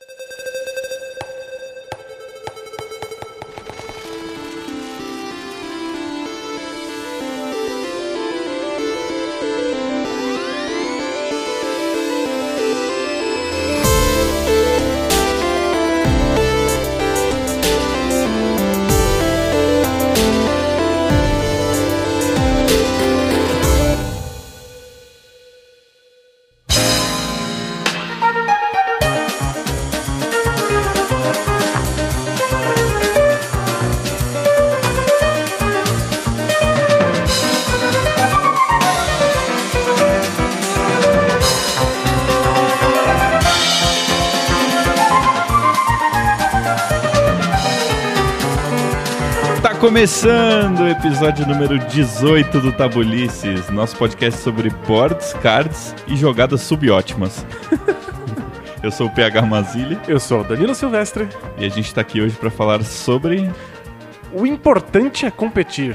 you começando o episódio número 18 do Tabulices, nosso podcast sobre boards, cards e jogadas subótimas. Eu sou o PH Mazili Eu sou o Danilo Silvestre. e a gente tá aqui hoje pra falar sobre. O importante é competir.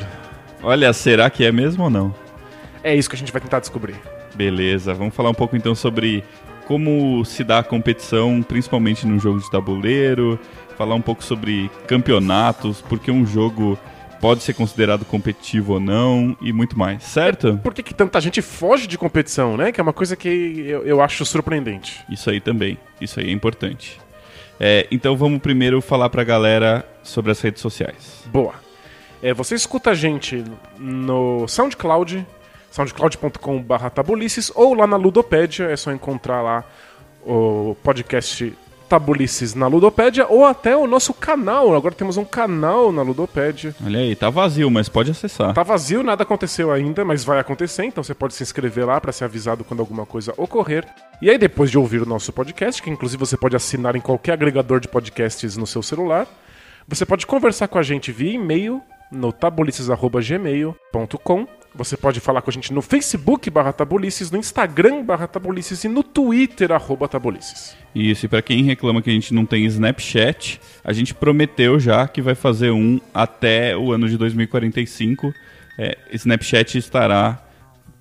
Olha, será que é mesmo ou não? É isso que a gente vai tentar descobrir. Beleza, vamos falar um pouco então sobre como se dá a competição, principalmente no jogo de tabuleiro, falar um pouco sobre campeonatos, porque um jogo pode ser considerado competitivo ou não e muito mais, certo? Por que, que tanta gente foge de competição, né? Que é uma coisa que eu, eu acho surpreendente. Isso aí também, isso aí é importante. É, então vamos primeiro falar pra galera sobre as redes sociais. Boa. É, você escuta a gente no SoundCloud, soundcloud.com.br tabulices, ou lá na Ludopédia, é só encontrar lá o podcast Tabulices na Ludopédia, ou até o nosso canal. Agora temos um canal na Ludopédia. Olha aí, tá vazio, mas pode acessar. Tá vazio, nada aconteceu ainda, mas vai acontecer, então você pode se inscrever lá para ser avisado quando alguma coisa ocorrer. E aí, depois de ouvir o nosso podcast, que inclusive você pode assinar em qualquer agregador de podcasts no seu celular, você pode conversar com a gente via e-mail no tabulices.gmail.com. Você pode falar com a gente no Facebook barra tabulices, no Instagram barra tabulices e no Twitter arroba tabulices. Isso, e pra quem reclama que a gente não tem Snapchat, a gente prometeu já que vai fazer um até o ano de 2045. É, Snapchat estará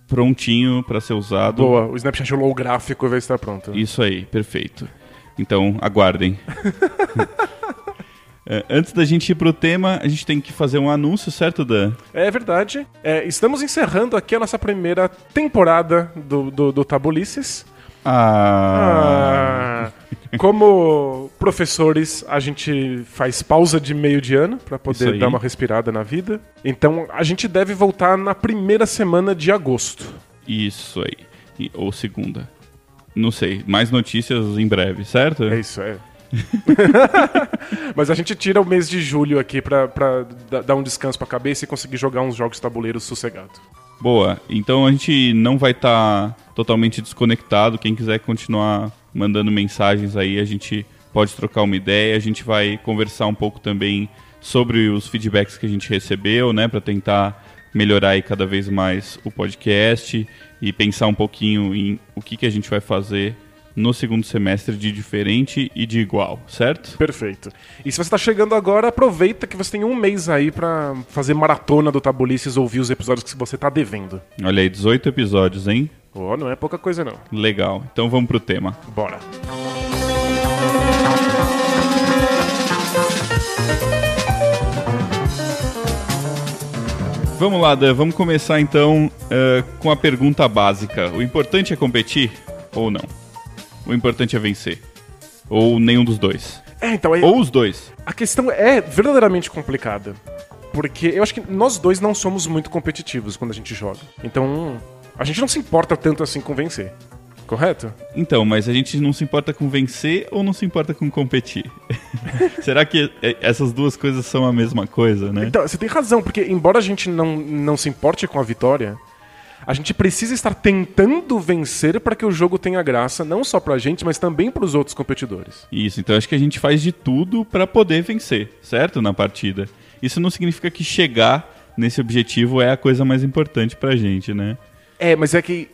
prontinho pra ser usado. Boa, o Snapchat holográfico vai estar pronto. Isso aí, perfeito. Então, aguardem. É, Antes da gente ir pro tema, a gente tem que fazer um anúncio, certo, Dan? É verdade. É, estamos encerrando aqui a nossa primeira temporada do, do, do Tabulices. Ah, Ah, como professores, a gente faz pausa de meio de ano para poder dar uma respirada na vida. Então a gente deve voltar na primeira semana de agosto. isso aí. Ou segunda. Não sei, mais notícias em breve, certo? É isso, é. Mas a gente tira o mês de julho aqui pra, pra da- dar um descanso pra cabeça e conseguir jogar uns jogos tabuleiros sossegado. Boa, então a gente não vai estar totalmente desconectado. Quem quiser continuar mandando mensagens aí, a gente pode trocar uma ideia. A gente vai conversar um pouco também sobre os feedbacks que a gente recebeu, né, para tentar melhorar aí cada vez mais o podcast e pensar um pouquinho em o que, que a gente vai fazer no segundo semestre de diferente e de igual, certo? Perfeito. E se você tá chegando agora, aproveita que você tem um mês aí pra fazer maratona do Tabulices, ouvir os episódios que você tá devendo. Olha aí, 18 episódios, hein? Ó, não é pouca coisa não. Legal. Então vamos pro tema. Bora. Vamos lá, Dan, vamos começar então eh, com a pergunta básica. O importante é competir ou não? O importante é vencer? Ou nenhum dos dois? É, então aí, Ou os dois? a questão é verdadeiramente complicada. Porque eu acho que nós dois não somos muito competitivos quando a gente joga. Então, a gente não se importa tanto assim com vencer. Correto? Então, mas a gente não se importa com vencer ou não se importa com competir? Será que eh, essas duas coisas são a mesma coisa, né? Então, você tem razão, porque embora a gente não, não se importe com a vitória, a gente precisa estar tentando vencer para que o jogo tenha graça, não só pra gente, mas também pros outros competidores. Isso, então acho que a gente faz de tudo pra poder vencer, certo? Na partida. Isso não significa que chegar nesse objetivo é a coisa mais importante pra gente, né? É, mas é que.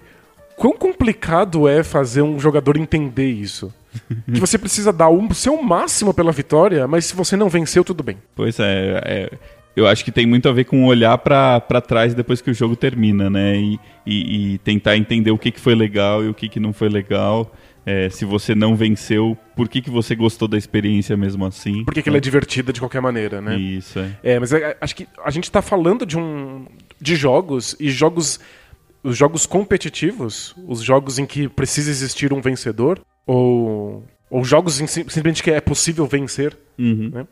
Quão complicado é fazer um jogador entender isso? que você precisa dar o seu máximo pela vitória, mas se você não venceu, tudo bem. Pois é, é, eu acho que tem muito a ver com olhar pra pra trás depois que o jogo termina, né? E, e- e tentar entender o que, que foi legal e o que, que não foi legal. É, se você não venceu, por que, que você gostou da experiência mesmo assim? Porque que ela é divertida de qualquer maneira, né? Isso, é. É, mas é, acho que a gente tá falando de um. de jogos e jogos. Os jogos competitivos, os jogos em que precisa existir um vencedor, ou, ou jogos em, sim- simplesmente que é possível vencer, Uhum. né?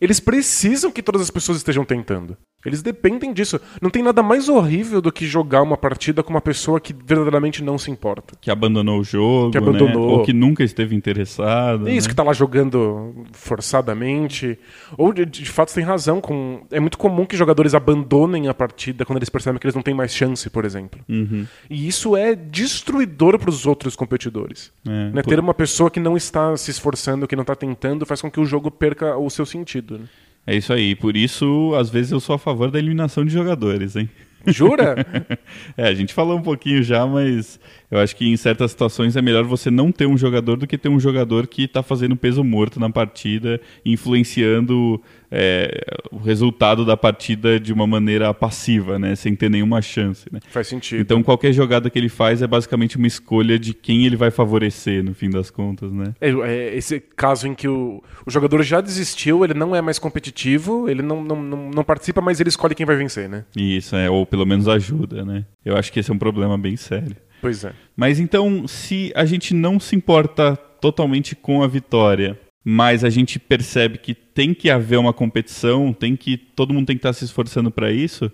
Eles precisam que todas as pessoas estejam tentando. Eles dependem disso. Não tem nada mais horrível do que jogar uma partida com uma pessoa que verdadeiramente não se importa. Que abandonou o jogo, Que abandonou. né? Ou que nunca esteve interessado. Isso, né? que tá lá jogando forçadamente. Ou, de, de fato, você tem razão. Com... É muito comum que jogadores abandonem a partida quando eles percebem que eles não têm mais chance, por exemplo. Uhum. E isso é destruidor para os outros competidores. É, Né? por- Ter uma pessoa que não está se esforçando, que não está tentando, faz com que o jogo perca o seu sentido. né? É isso aí. Por isso, às vezes, eu sou a favor da eliminação de jogadores, hein? Jura? É, a gente falou um pouquinho já, mas eu acho que em certas situações é melhor você não ter um jogador do que ter um jogador que está fazendo peso morto na partida, influenciando é, o resultado da partida de uma maneira passiva, né? Sem ter nenhuma chance, né? faz sentido. Então qualquer jogada que ele faz é basicamente uma escolha de quem ele vai favorecer, no fim das contas, né? É, é esse caso em que o, o jogador já desistiu, ele não é mais competitivo, ele não, não, não, não participa, mas ele escolhe quem vai vencer, né? Isso, é, ou pelo menos ajuda, né? Eu acho que esse é um problema bem sério. Pois é. Mas então, se a gente não se importa totalmente com a vitória, mas a gente percebe que tem que haver uma competição, tem que todo mundo tem que estar se esforçando para isso,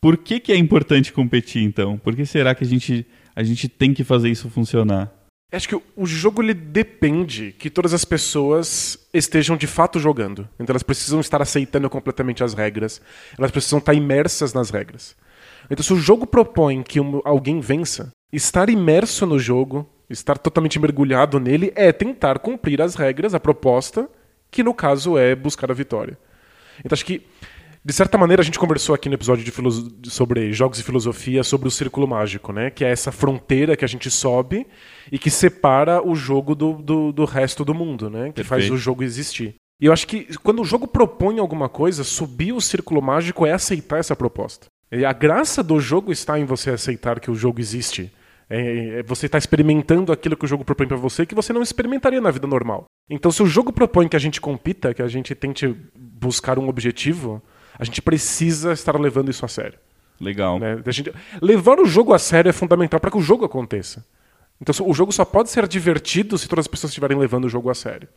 por que, que é importante competir então? Por que será que a gente, a gente tem que fazer isso funcionar? Acho que o- o jogo ele depende que todas as pessoas estejam de fato jogando. Então elas precisam estar aceitando completamente as regras. Elas precisam estar imersas nas regras. Então se o jogo propõe que um- alguém vença, estar imerso no jogo, estar totalmente mergulhado nele é tentar cumprir as regras, a proposta, que no caso é buscar a vitória. Então acho que de certa maneira, a gente conversou aqui no episódio sobre jogos e filosofia sobre o círculo mágico, né? Que é essa fronteira que a gente sobe e que separa o jogo do, do, do resto do mundo, né? Que faz Perfeito. o jogo existir. E eu acho que quando o jogo propõe alguma coisa, subir o círculo mágico é aceitar essa proposta. E a graça do jogo está em você aceitar que o jogo existe. É, é você está experimentando aquilo que o jogo propõe para você que você não experimentaria na vida normal. Então, se o jogo propõe que a gente compita, que a gente tente buscar um objetivo, a gente precisa estar levando isso a sério. Legal. né? Gente- levar o jogo a sério é fundamental para que o jogo aconteça. Então, o jogo só pode ser divertido se todas as pessoas estiverem levando o jogo a sério.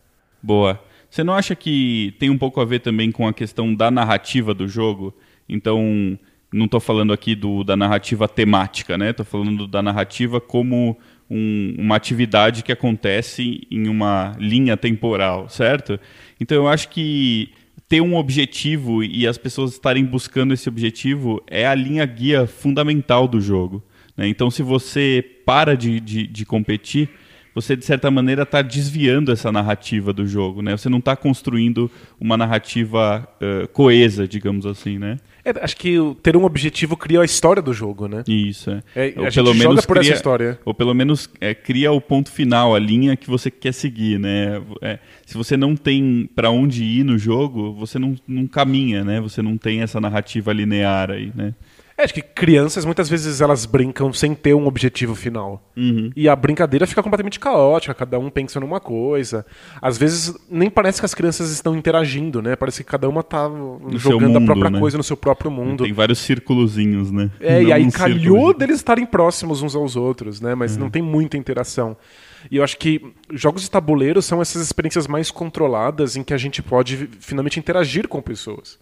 Boa. Você não acha que tem um pouco a ver também com a questão da narrativa do jogo? Então, não estou falando aqui do, da narrativa temática, né? Estou falando da narrativa como um- uma atividade que acontece em uma linha temporal, certo? Então, eu acho que ter um objetivo e as pessoas estarem buscando esse objetivo é a linha guia fundamental do jogo. né? Então, se você para de, de, de competir, você de certa maneira está desviando essa narrativa do jogo, né? Você não está construindo uma narrativa eh, coesa, digamos assim, né? É, acho que ter um objetivo cria a história do jogo, né? Isso. É. É, Ou a gente joga por essa história. Ou pelo menos é, cria o ponto final, a linha que você quer seguir, né? É, se você não tem para onde ir no jogo, você não, não caminha, né? Você não tem essa narrativa linear aí, né? É, acho que crianças muitas vezes elas brincam sem ter um objetivo final. Uhum. E a brincadeira fica completamente caótica, cada um pensa numa coisa. Às vezes nem parece que as crianças estão interagindo, né? Parece que cada uma tá seu jogando a mundo, própria né? coisa no seu próprio mundo. Tem vários círculozinhos, né? É, e Não aí um calhou círculo de- deles estarem próximos uns aos outros, né? Uhum. Mas não tem muita interação. E eu acho que jogos de tabuleiro são essas experiências mais controladas em que a gente pode finalmente interagir com pessoas.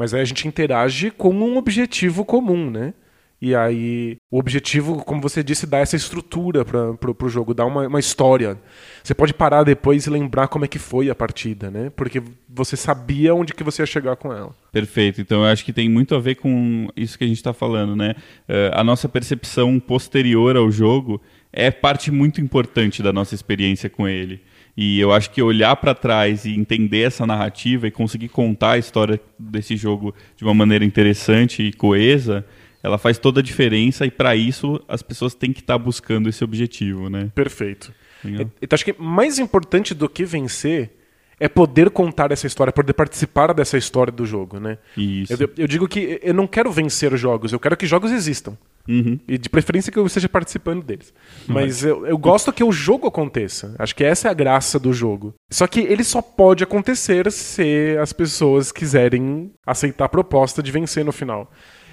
Mas aí a gente interage com um objetivo comum, né? E aí, o objetivo, como você disse, dá essa estrutura para pro jogo, dá uma, uma história. Você pode parar depois e lembrar como é que foi a partida, né? Porque você sabia onde que você ia chegar com ela. Perfeito. Então eu acho que tem muito a ver com isso que a gente está falando, né? Eh, a nossa percepção posterior ao jogo é parte muito importante da nossa experiência com ele. E eu acho que olhar para trás e entender essa narrativa e conseguir contar a história desse jogo de uma maneira interessante e coesa, ela faz toda a diferença e para isso as pessoas têm que estar buscando esse objetivo, né? Perfeito. Legal. Então acho que mais importante do que vencer é poder contar essa história, poder participar dessa história do jogo, né? Isso. Eu, eu digo que eu não quero vencer jogos, eu quero que jogos existam. Uhum. E de preferência que eu esteja participando deles. Mas eu, eu gosto que o jogo aconteça. Acho que essa é a graça do jogo. Só que ele só pode acontecer se as pessoas quiserem aceitar a proposta de vencer no final.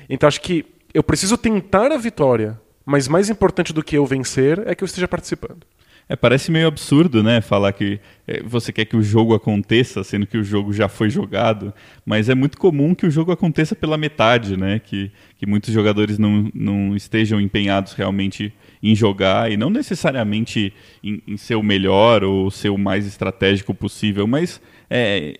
Então acho que eu preciso tentar a vitória, mas mais importante do que eu vencer é que eu esteja participando. É, parece meio absurdo, né? Falar que é, você quer que o jogo aconteça, sendo que o jogo já foi jogado, mas é muito comum que o jogo aconteça pela metade, né? Que, que muitos jogadores não, não estejam empenhados realmente em jogar e não necessariamente em, em ser o melhor ou ser o mais estratégico possível, mas é,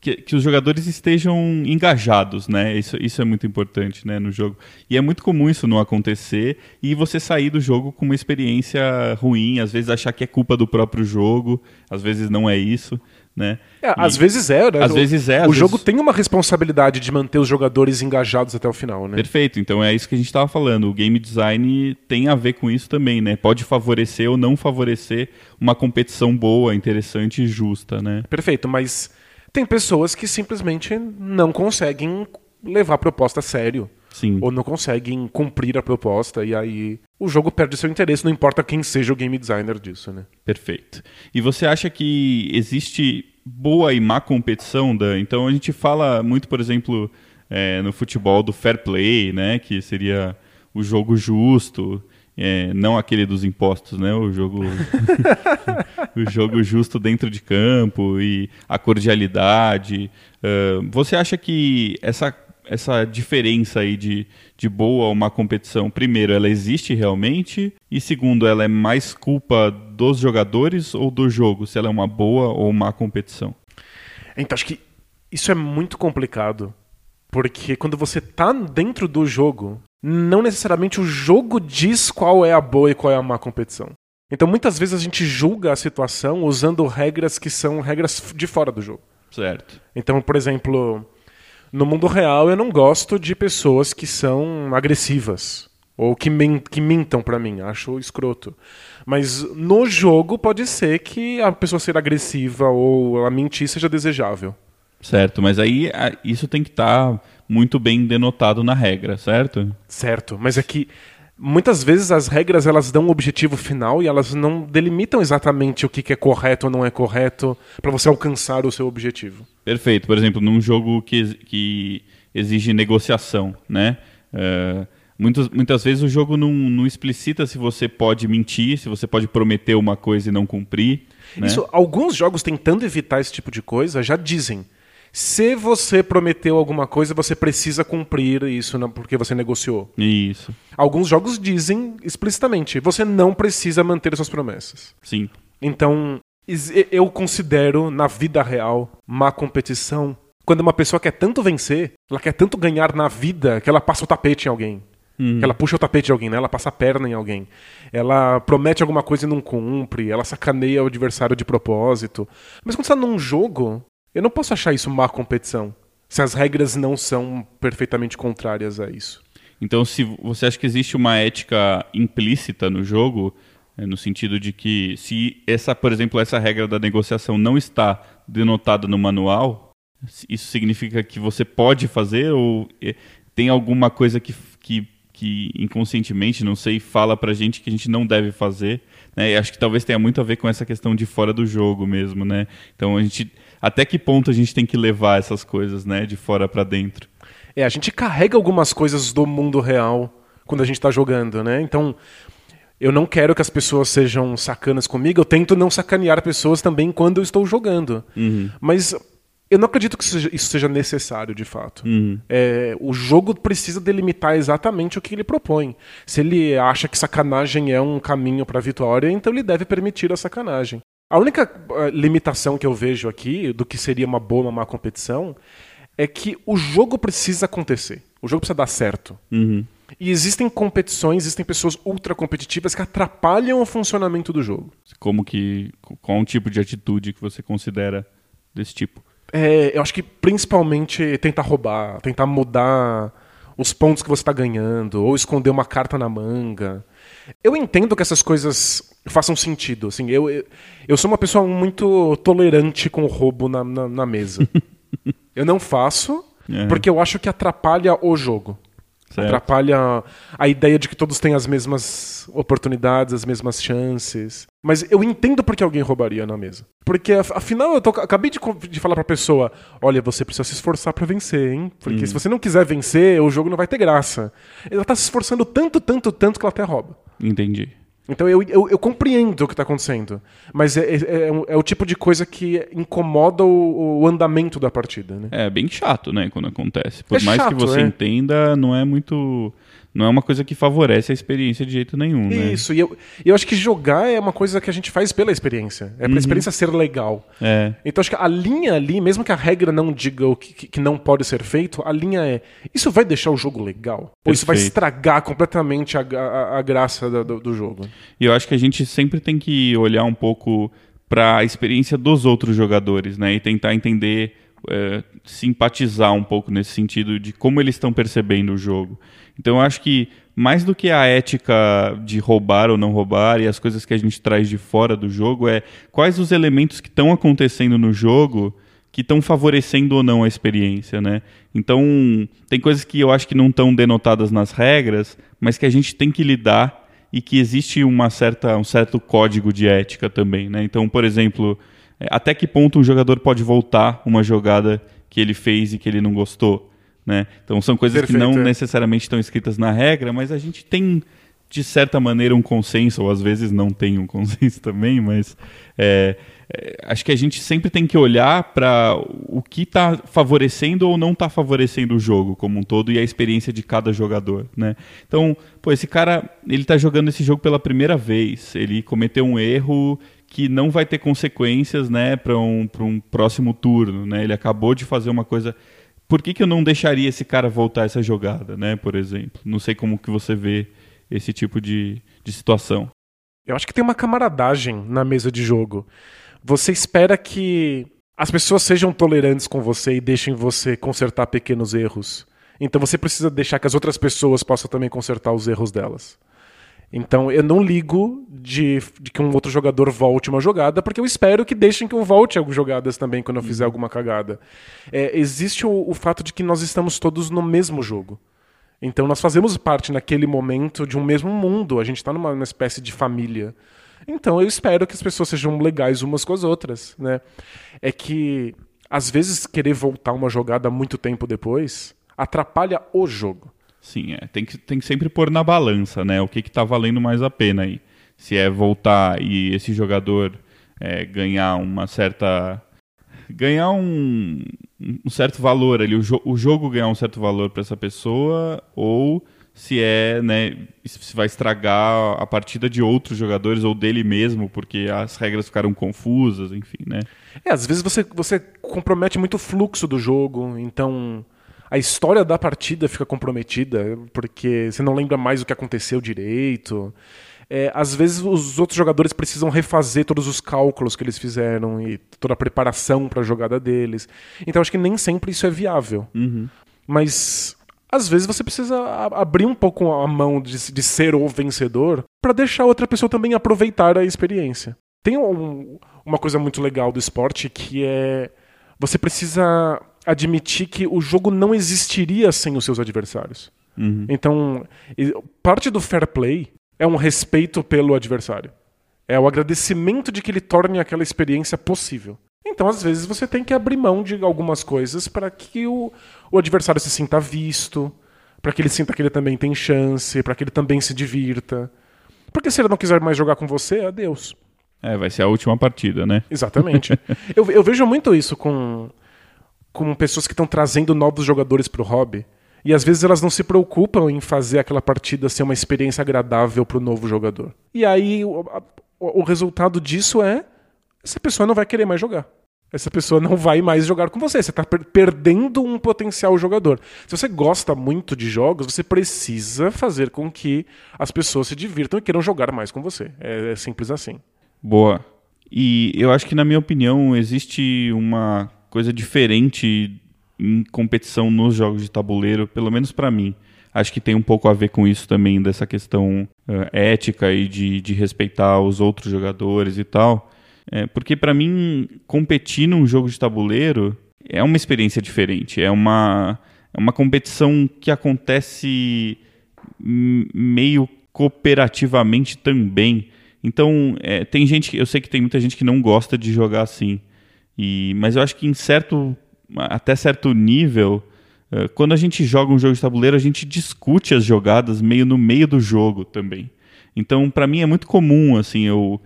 que, que, os jogadores estejam engajados, né? Isso, isso é muito importante né, no jogo. E é muito comum isso não acontecer e você sair do jogo com uma experiência ruim, às vezes achar que é culpa do próprio jogo, às vezes não é isso. Né? É, e, às vezes é, né? Às o, vezes é. O vezes... jogo tem uma responsabilidade de manter os jogadores engajados até o final, né? Perfeito. Então é isso que a gente estava falando. O game design tem a ver com isso também, né? Pode favorecer ou não favorecer uma competição boa, interessante e justa, né? Perfeito, mas tem pessoas que simplesmente não conseguem levar a proposta a sério. Sim. Ou não conseguem cumprir a proposta, e aí o jogo perde seu interesse, não importa quem seja o game designer disso, né? Perfeito. E você acha que existe boa e má competição? Da... Então a gente fala muito, por exemplo, é, no futebol do fair play, né? Que seria o jogo justo. É, não aquele dos impostos, né? O jogo, o jogo justo dentro de campo e a cordialidade. Uh, você acha que essa essa diferença aí de, de boa ou má competição, primeiro, ela existe realmente? E segundo, ela é mais culpa dos jogadores ou do jogo, se ela é uma boa ou má competição? Então, acho que isso é muito complicado. Porque quando você tá dentro do jogo, não necessariamente o jogo diz qual é a boa e qual é a má competição. Então, muitas vezes a gente julga a situação usando regras que são regras de fora do jogo. Certo. Então, por exemplo, no mundo real, eu não gosto de pessoas que são agressivas ou que, que mintam para mim. Acho escroto. Mas no jogo pode ser que a pessoa ser agressiva ou a mentir seja desejável. Certo, mas aí isso tem que estar tá muito bem denotado na regra, certo? Certo, mas é que muitas vezes as regras elas dão um objetivo final e elas não delimitam exatamente o que é correto ou não é correto para você alcançar o seu objetivo. Perfeito. Por exemplo, num jogo que, que exige negociação, né? Uh, muitas, muitas vezes o jogo não, não explicita se você pode mentir, se você pode prometer uma coisa e não cumprir. Né? Isso, alguns jogos tentando evitar esse tipo de coisa já dizem. Se você prometeu alguma coisa, você precisa cumprir isso porque você negociou. Isso. Alguns jogos dizem explicitamente: você não precisa manter suas promessas. Sim. Então, eu considero na vida real má competição quando uma pessoa quer tanto vencer, ela quer tanto ganhar na vida que ela passa o tapete em alguém. Hum. Ela puxa o tapete de alguém, né? Ela passa a perna em alguém. Ela promete alguma coisa e não cumpre. Ela sacaneia o adversário de propósito. Mas quando você tá num jogo, eu não posso achar isso má competição. Se as regras não são perfeitamente contrárias a isso. Então, se você acha que existe uma ética implícita no jogo, é, no sentido de que se essa, por exemplo, essa regra da negociação não está denotada no manual, isso significa que você pode fazer ou é, tem alguma coisa que, que, que inconscientemente, não sei, fala pra gente que a gente não deve fazer, né? E acho que talvez tenha muito a ver com essa questão de fora do jogo mesmo, né? Então a gente até que ponto a gente tem que levar essas coisas, né, de fora para dentro? É, a gente carrega algumas coisas do mundo real quando a gente está jogando, né? Então, eu não quero que as pessoas sejam sacanas comigo, eu tento não sacanear pessoas também quando eu estou jogando. Uhum. Mas eu não acredito que isso seja necessário, de fato. Uhum. É, o jogo precisa delimitar exatamente o que ele propõe. Se ele acha que sacanagem é um caminho para a vitória, então ele deve permitir a sacanagem. A única uh, limitação que eu vejo aqui do que seria uma boa, uma má competição é que o jogo precisa acontecer. O jogo precisa dar certo. Uhum. E existem competições, existem pessoas ultra competitivas que atrapalham o funcionamento do jogo. Como que. Qual um tipo de atitude que você considera desse tipo? É, eu acho que principalmente tentar roubar, tentar mudar os pontos que você está ganhando, ou esconder uma carta na manga. Eu entendo que essas coisas façam sentido. Assim, eu, eu sou uma pessoa muito tolerante com o roubo na, na, na mesa. eu não faço, porque eu acho que atrapalha o jogo. Certo. Atrapalha a ideia de que todos têm as mesmas oportunidades, as mesmas chances. Mas eu entendo porque alguém roubaria na mesa. Porque af- afinal eu tô- acabei de, de falar pra pessoa: olha, você precisa se esforçar pra vencer, hein? Porque se você não quiser vencer, o jogo não vai ter graça. Ela tá se esforçando tanto, tanto, tanto que ela até rouba. Entendi. Então eu, eu, eu compreendo o que está acontecendo. Mas é, é, é é o tipo de coisa que incomoda o, o andamento da partida, né? É bem chato, né, quando acontece. Por É mais que chato, você é. entenda, não é muito. Não é uma coisa que favorece a experiência de jeito nenhum, né? Isso, e eu, eu acho que jogar é uma coisa que a gente faz pela experiência. É pra experiência ser legal. É. Então acho que a linha ali, mesmo que a regra não diga o que, que- não pode ser feito, a linha é: isso vai deixar o jogo legal? Ou isso vai Perfeito. estragar completamente a, a, a graça do, do- do jogo? E eu acho que a gente sempre tem que olhar um pouco para a experiência dos outros jogadores, né? E tentar entender, é, simpatizar um pouco nesse sentido de como eles estão percebendo o jogo. Então eu acho que mais do que a ética de roubar ou não roubar e as coisas que a gente traz de fora do jogo é quais os elementos que estão acontecendo no jogo que estão favorecendo ou não a experiência, né? Então, tem coisas que eu acho que não estão denotadas nas regras, mas que a gente tem que lidar e que existe uma certa, um certo código de ética também, né? Então, por exemplo, até que ponto um jogador pode voltar uma jogada que ele fez e que ele não gostou, né? Então, são coisas que Perfeito, não é. necessariamente estão escritas na regra, mas a gente tem de certa maneira um consenso, ou às vezes não tem um consenso também, mas é, é, acho que a gente sempre tem que olhar para o que está favorecendo ou não está favorecendo o jogo como um todo e a experiência de cada jogador, né? Então, pô, esse cara, ele está jogando esse jogo pela primeira vez, ele cometeu um erro que não vai ter consequências, né, para um, um próximo turno, né? Ele acabou de fazer uma coisa por que, que eu não deixaria esse cara voltar essa jogada, né? Por exemplo. Não sei como que você vê esse tipo de, de situação. Eu acho que tem uma camaradagem na mesa de jogo. Você espera que as pessoas sejam tolerantes com você e deixem você consertar pequenos erros. Então você precisa deixar que as outras pessoas possam também consertar os erros delas. Então eu não ligo de, de que um outro jogador volte uma jogada, porque eu espero que deixem que eu volte algumas jogadas também quando eu fizer alguma cagada. É, existe o, o fato de que nós estamos todos no mesmo jogo. Então nós fazemos parte naquele momento de um mesmo mundo, a gente está numa, numa espécie de família. Então eu espero que as pessoas sejam legais umas com as outras, né? É que às vezes querer voltar uma jogada muito tempo depois atrapalha o jogo. Sim, é, tem, que, tem que sempre pôr na balança, né? O que, que tá valendo mais a pena aí. Se é voltar e esse jogador é, ganhar uma certa. ganhar um, um certo valor ali, o, jo o jogo ganhar um certo valor para essa pessoa, ou se é, né, se vai estragar a partida de outros jogadores ou dele mesmo, porque as regras ficaram confusas, enfim, né? É, às vezes você, você compromete muito o fluxo do jogo, então a história da partida fica comprometida, porque você não lembra mais o que aconteceu direito. É, às vezes os outros jogadores precisam refazer todos os cálculos que eles fizeram e toda a preparação para a jogada deles. Então acho que nem sempre isso é viável. Mas às vezes você precisa abrir um pouco a mão de, de ser o vencedor para deixar outra pessoa também aproveitar a experiência. Tem um- uma coisa muito legal do esporte que é você precisa admitir que o jogo não existiria sem os seus adversários. Uhum. Então, parte do fair play é um respeito pelo adversário. É o agradecimento de que ele torne aquela experiência possível. Então, às vezes, você tem que abrir mão de algumas coisas para que o, o adversário se sinta visto, para que ele sinta que ele também tem chance, para que ele também se divirta. Porque se ele não quiser mais jogar com você, adeus. É, vai ser a última partida, né? Exatamente. eu, eu vejo muito isso com, com pessoas que estão trazendo novos jogadores para o hobby. E às vezes elas não se preocupam em fazer aquela partida ser uma experiência agradável para o novo jogador. E aí o, o- resultado disso é essa pessoa não vai querer mais jogar. Essa pessoa não vai mais jogar com você. Você está perdendo um potencial jogador. Se você gosta muito de jogos, você precisa fazer com que as pessoas se divirtam e queiram jogar mais com você. É, é simples assim. Boa. E eu acho que, na minha opinião, existe uma coisa diferente em competição nos jogos de tabuleiro, pelo menos para mim. Acho que tem um pouco a ver com isso também, dessa questão eh, ética e de, de respeitar os outros jogadores e tal. É, porque para mim, competir num jogo de tabuleiro é uma experiência diferente. É uma. é uma competição que acontece meio cooperativamente também. Então, é, tem gente, eu sei que tem muita gente que não gosta de jogar assim. E, mas eu acho que em certo, até certo nível, é, quando a gente joga um jogo de tabuleiro, a gente discute as jogadas meio no meio do jogo também. Então, para mim é muito comum assim, eu,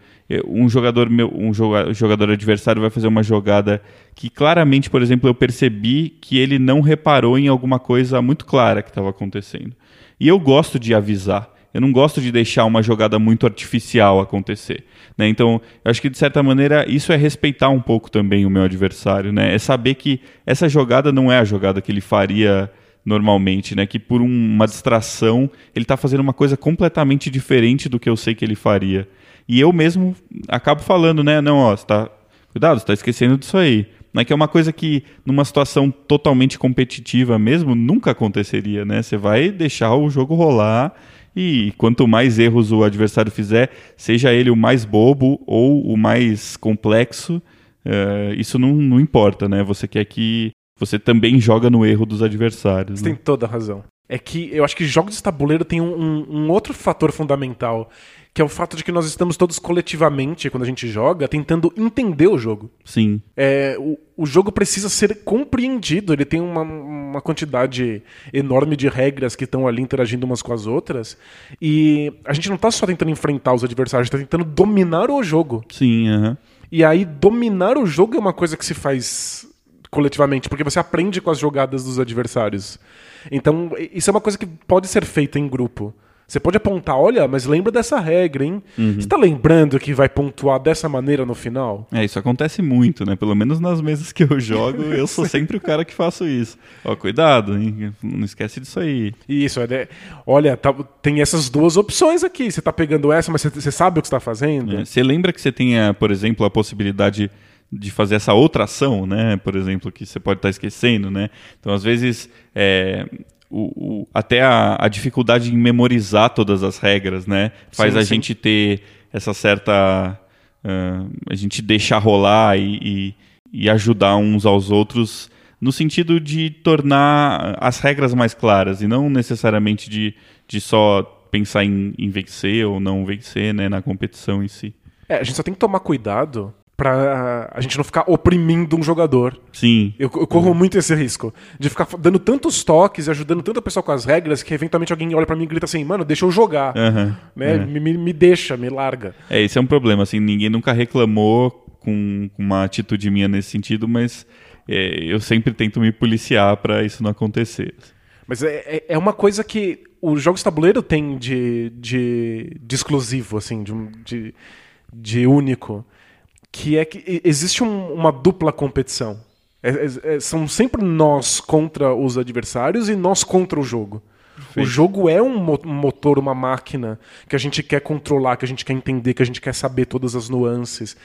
um jogador meu, um jogador adversário vai fazer uma jogada que claramente, por exemplo, eu percebi que ele não reparou em alguma coisa muito clara que estava acontecendo. E eu gosto de avisar. Eu não gosto de deixar uma jogada muito artificial acontecer. Né? Então, eu acho que de certa maneira isso é respeitar um pouco também o meu adversário. Né? É saber que essa jogada não é a jogada que ele faria normalmente, né? Que por um, uma distração ele está fazendo uma coisa completamente diferente do que eu sei que ele faria. E eu mesmo acabo falando, né? Não, ó, tá, cuidado, você tá esquecendo disso aí. Né, que é uma coisa que, numa situação totalmente competitiva mesmo, nunca aconteceria, né? Você vai deixar o jogo rolar e quanto mais erros o adversário fizer, seja ele o mais bobo ou o mais complexo, uh, isso não, não importa, né? Você quer que você também joga no erro dos adversários. Você né? tem toda a razão. É que eu acho que jogos de tabuleiro tem um, um, um outro fator fundamental que é o fato de que nós estamos todos coletivamente, quando a gente joga, tentando entender o jogo. Sim. É, o, o jogo precisa ser compreendido, ele tem uma, uma quantidade enorme de regras que estão ali interagindo umas com as outras, e a gente não está só tentando enfrentar os adversários, está tentando dominar o jogo. Sim, aham. Uh -huh. E aí, dominar o jogo é uma coisa que se faz coletivamente, porque você aprende com as jogadas dos adversários. Então, isso é uma coisa que pode ser feita em grupo. Você pode apontar, olha, mas lembra dessa regra, hein? Uhum. Você tá lembrando que vai pontuar dessa maneira no final? É, isso acontece muito, né? Pelo menos nas mesas que eu jogo, eu sou sempre o cara que faço isso. Ó, cuidado, hein? Não esquece disso aí. Isso, é, olha, tá, tem essas duas opções aqui. Você tá pegando essa, mas você, sabe o que está fazendo? É, você lembra que você tem, por exemplo, a possibilidade de fazer essa outra ação, né? Por exemplo, que você pode estar tá esquecendo, né? Então, às vezes, é, o, o, até a, a, dificuldade em memorizar todas as regras, né? Faz sim, a sim. gente ter essa certa. Uh, a gente deixar rolar e, e, e, ajudar uns aos outros no sentido de tornar as regras mais claras e não necessariamente de, de só pensar em, em vencer ou não vencer né, na competição em si. É, a gente só tem que tomar cuidado pra a gente não ficar oprimindo um jogador. Sim. Eu, eu corro uhum. muito esse risco. De ficar dando tantos toques e ajudando tanta pessoa com as regras que eventualmente alguém olha para mim e grita assim, mano, deixa eu jogar. Uhum. Né? Uhum. Me, me, deixa, me larga. É, esse é um problema, assim, ninguém nunca reclamou com, com uma atitude minha nesse sentido, mas é, eu sempre tento me policiar para isso não acontecer. Mas é, é, é uma coisa que os jogos tabuleiro tem de, de, de exclusivo, assim, de, de, de único que é que existe um, uma dupla competição. É, é, é, são sempre nós contra os adversários e nós contra o jogo. Perfeito. O jogo é um motor, uma máquina que a gente quer controlar, que a gente quer entender, que a gente quer saber todas as nuances.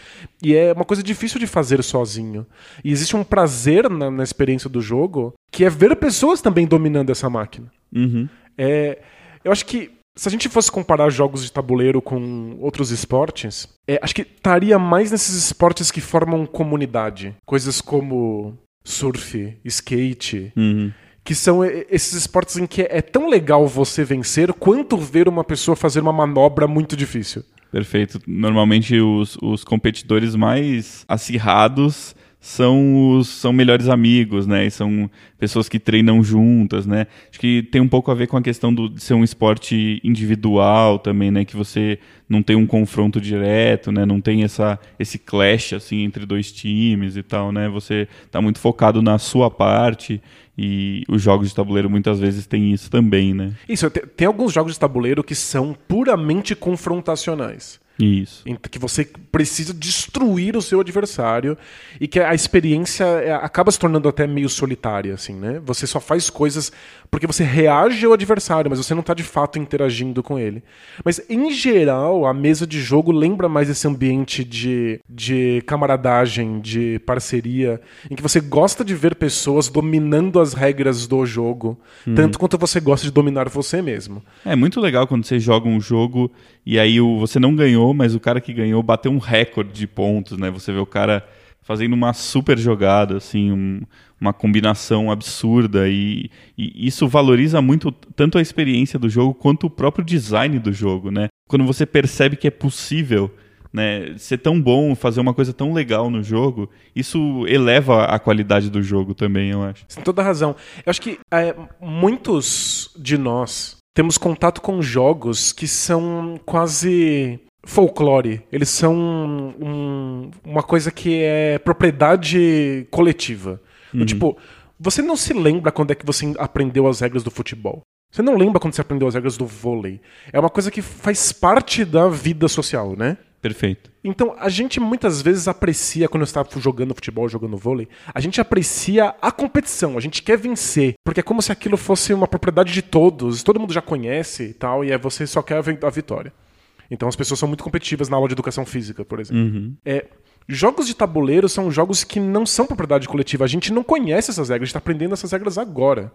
E é uma coisa difícil de fazer sozinho. E existe um prazer na, na experiência do jogo que é ver pessoas também dominando essa máquina. Uhum. É, eu acho que se a gente fosse comparar jogos de tabuleiro com outros esportes, é, acho que estaria mais nesses esportes que formam comunidade. Coisas como surf, skate. Uhum. Que são esses esportes em que é tão legal você vencer quanto ver uma pessoa fazer uma manobra muito difícil. Perfeito. Normalmente os, os competidores mais acirrados são os são melhores amigos, né? E são pessoas que treinam juntas, né? Acho que tem um pouco a ver com a questão do, de ser um esporte individual também, né? Que você não tem um confronto direto, né? Não tem essa esse clash assim entre dois times e tal, né? Você está muito focado na sua parte e os jogos de tabuleiro muitas vezes têm isso também, né? Isso, tem alguns jogos de tabuleiro que são puramente confrontacionais. Isso. Que você precisa destruir o seu adversário e que a experiência é, acaba se tornando até meio solitária, assim, né? Você só faz coisas porque você reage ao adversário, mas você não está de fato interagindo com ele. Mas, em geral, a mesa de jogo lembra mais esse ambiente de, de camaradagem, de parceria, em que você gosta de ver pessoas dominando as regras do jogo, uhum. tanto quanto você gosta de dominar você mesmo. É muito legal quando você joga um jogo e aí o, você não ganhou, mas o cara que ganhou bateu um recorde de pontos, né? Você vê o cara fazendo uma super jogada, assim, um, uma combinação absurda e, e, isso valoriza muito tanto a experiência do jogo quanto o próprio design do jogo, né? Quando você percebe que é possível né, ser tão bom, fazer uma coisa tão legal no jogo, isso eleva a qualidade do jogo também, eu acho. Tem toda razão. Eu acho que é, muitos de nós temos contato com jogos que são quase folclore. Eles são um, uma coisa que é propriedade coletiva. Uhum. Tipo, você não se lembra quando é que você aprendeu as regras do futebol. Você não lembra quando você aprendeu as regras do vôlei. É uma coisa que faz parte da vida social, né? Perfeito. Então, a gente muitas vezes aprecia, quando eu estava jogando futebol, jogando vôlei, a gente aprecia a competição, a gente quer vencer. Porque é como se aquilo fosse uma propriedade de todos, todo mundo já conhece e tal, e é você só quer a vitória. Então as pessoas são muito competitivas na aula de educação física, por exemplo. Uhum. É, jogos de tabuleiro são jogos que não são propriedade coletiva. A gente não conhece essas regras, a gente está aprendendo essas regras agora.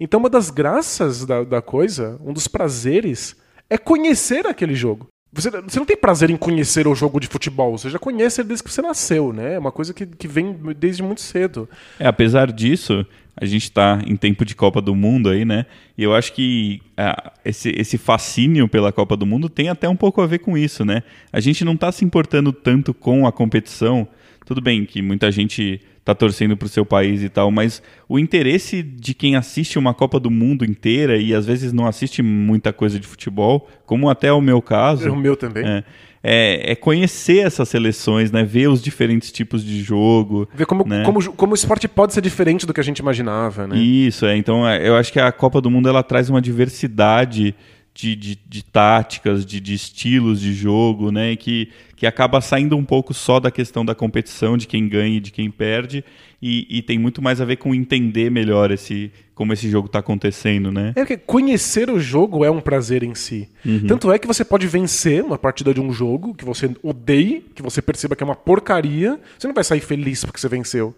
Então uma das graças da, da coisa, um dos prazeres, é conhecer aquele jogo. Você, você não tem prazer em conhecer o jogo de futebol, você já conhece desde que você nasceu, né? É uma coisa que, que vem desde muito cedo. É, apesar disso, a gente está em tempo de Copa do Mundo aí, né? E eu acho que ah, esse, esse fascínio pela Copa do Mundo tem até um pouco a ver com isso, né? A gente não está se importando tanto com a competição. Tudo bem que muita gente tá torcendo pro seu país e tal, mas o interesse de quem assiste uma Copa do Mundo inteira e às vezes não assiste muita coisa de futebol, como até o meu caso. É o meu também. É, é, é, conhecer essas seleções, né? Ver os diferentes tipos de jogo. Ver como, né? como, como o esporte pode ser diferente do que a gente imaginava, né? Isso, é. Então é, eu acho que a Copa do Mundo ela traz uma diversidade de, de, de táticas, de, de, estilos de jogo, né? Que, que acaba saindo um pouco só da questão da competição, de quem ganha e de quem perde, e, e tem muito mais a ver com entender melhor esse, como esse jogo está acontecendo, né? É porque conhecer o jogo é um prazer em si. Uhum. Tanto é que você pode vencer uma partida de um jogo que você odeie, que você perceba que é uma porcaria, você não vai sair feliz porque você venceu.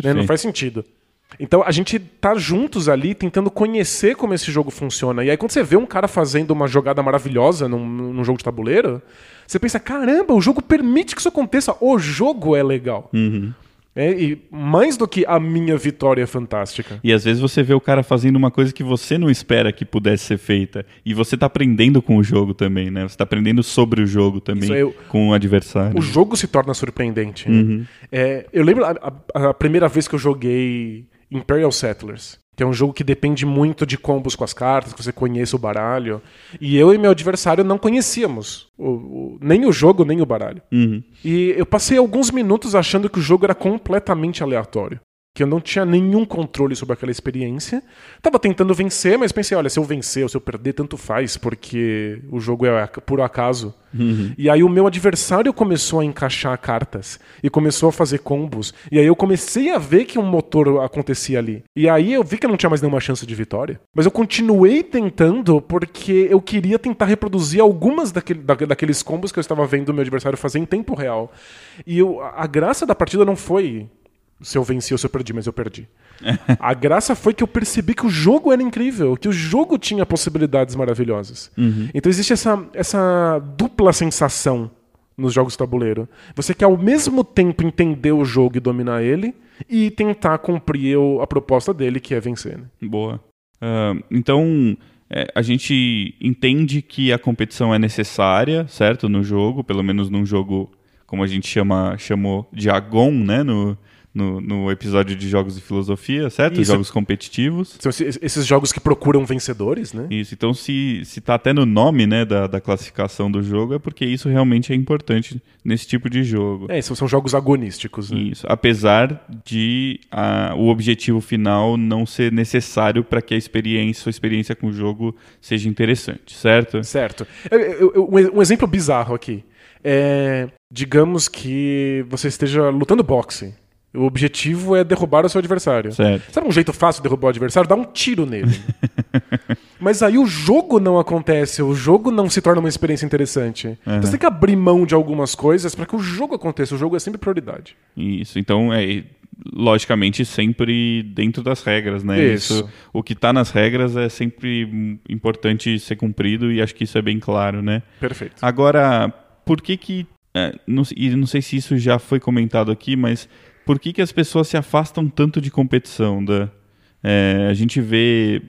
Né? Não faz sentido. Então a gente tá juntos ali tentando conhecer como esse jogo funciona. E aí quando você vê um cara fazendo uma jogada maravilhosa num, num jogo de tabuleiro, você pensa, caramba, o jogo permite que isso aconteça. O jogo é legal. Uhum. É, e mais do que a minha vitória fantástica. E às vezes você vê o cara fazendo uma coisa que você não espera que pudesse ser feita. E você tá aprendendo com o jogo também, né? Você tá aprendendo sobre o jogo também é, com o adversário. O jogo se torna surpreendente. Né? Uhum. É, eu lembro a, a, primeira vez que eu joguei Imperial Settlers. Que é um jogo que depende muito de combos com as cartas, que você conheça o baralho. E eu e meu adversário não conhecíamos o, o, nem o jogo, nem o baralho. Uhum. E eu passei alguns minutos achando que o jogo era completamente aleatório que eu não tinha nenhum controle sobre aquela experiência. Tava tentando vencer, mas pensei, olha, se eu vencer ou se eu perder, tanto faz, porque o jogo é por acaso. Uhum. E aí o meu adversário começou a encaixar cartas e começou a fazer combos. E aí eu comecei a ver que um motor acontecia ali. E aí eu vi que eu não tinha mais nenhuma chance de vitória. Mas eu continuei tentando porque eu queria tentar reproduzir algumas daquele, daqueles combos que eu estava vendo o meu adversário fazer em tempo real. E eu, a graça da partida não foi se eu venci ou se eu perdi, mas eu perdi. a graça foi que eu percebi que o jogo era incrível, que o jogo tinha possibilidades maravilhosas. Uhum. Então existe essa, essa dupla sensação nos jogos de tabuleiro. Você quer ao mesmo tempo entender o jogo e dominar ele, e tentar cumprir a proposta dele, que é vencer. Né? Boa. Uh, então, é, a gente entende que a competição é necessária, certo? No jogo, pelo menos num jogo como a gente chama, chamou de Agon, né? No, no, no episódio de jogos de filosofia, certo? Isso. Jogos competitivos. São esses jogos que procuram vencedores, né? Isso, então se, se tá até no nome né, da, da classificação do jogo, é porque isso realmente é importante nesse tipo de jogo. É, são, são jogos agonísticos. Né? Isso, apesar de a, o objetivo final não ser necessário para que a experiência, sua experiência com o jogo seja interessante, certo? Certo. Eu, eu, um exemplo bizarro aqui. É, digamos que você esteja lutando boxe o objetivo é derrubar o seu adversário. Certo. Sabe um jeito fácil de derrubar o adversário? Dar um tiro nele. Mas aí o jogo não acontece, o jogo não se torna uma experiência interessante. Uhum. Então você tem que abrir mão de algumas coisas para que o jogo aconteça. O jogo é sempre prioridade. Isso. Então é logicamente sempre dentro das regras, né? Isso. isso o que está nas regras é sempre importante ser cumprido e acho que isso é bem claro, né? Perfeito. Agora, por que que é, não, e não sei se isso já foi comentado aqui, mas por que, que as pessoas se afastam tanto de competição? Da, é, a gente vê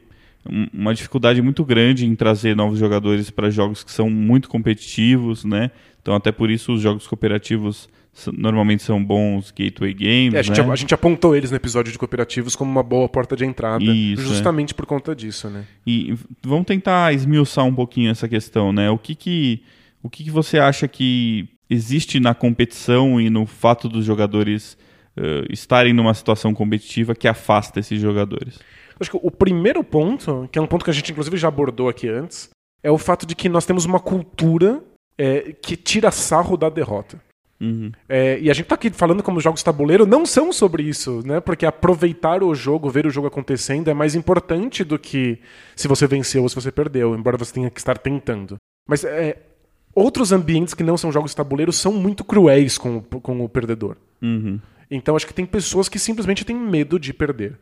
uma dificuldade muito grande em trazer novos jogadores para jogos que são muito competitivos, né? Então até por isso os jogos cooperativos normalmente são bons gateway games. É, a, gente, né? a, gente, apontou eles no episódio de cooperativos como uma boa porta de entrada, Isso, justamente é. por conta disso, né? E vamos tentar esmiuçar um pouquinho essa questão, né? O que que, o que, que você acha que existe na competição e no fato dos jogadores uh, estarem numa situação competitiva que afasta esses jogadores? Acho que o primeiro ponto, que é um ponto que a gente inclusive já abordou aqui antes, é o fato de que nós temos uma cultura é, que tira sarro da derrota. Uhum. É, e a gente tá aqui falando como os jogos tabuleiro não são sobre isso, né? Porque aproveitar o jogo, ver o jogo acontecendo é mais importante do que se você venceu ou se você perdeu, embora você tenha que estar tentando. Mas é, outros ambientes que não são jogos tabuleiro são muito cruéis com, com o perdedor. Uhum. Então acho que tem pessoas que simplesmente têm medo de perder.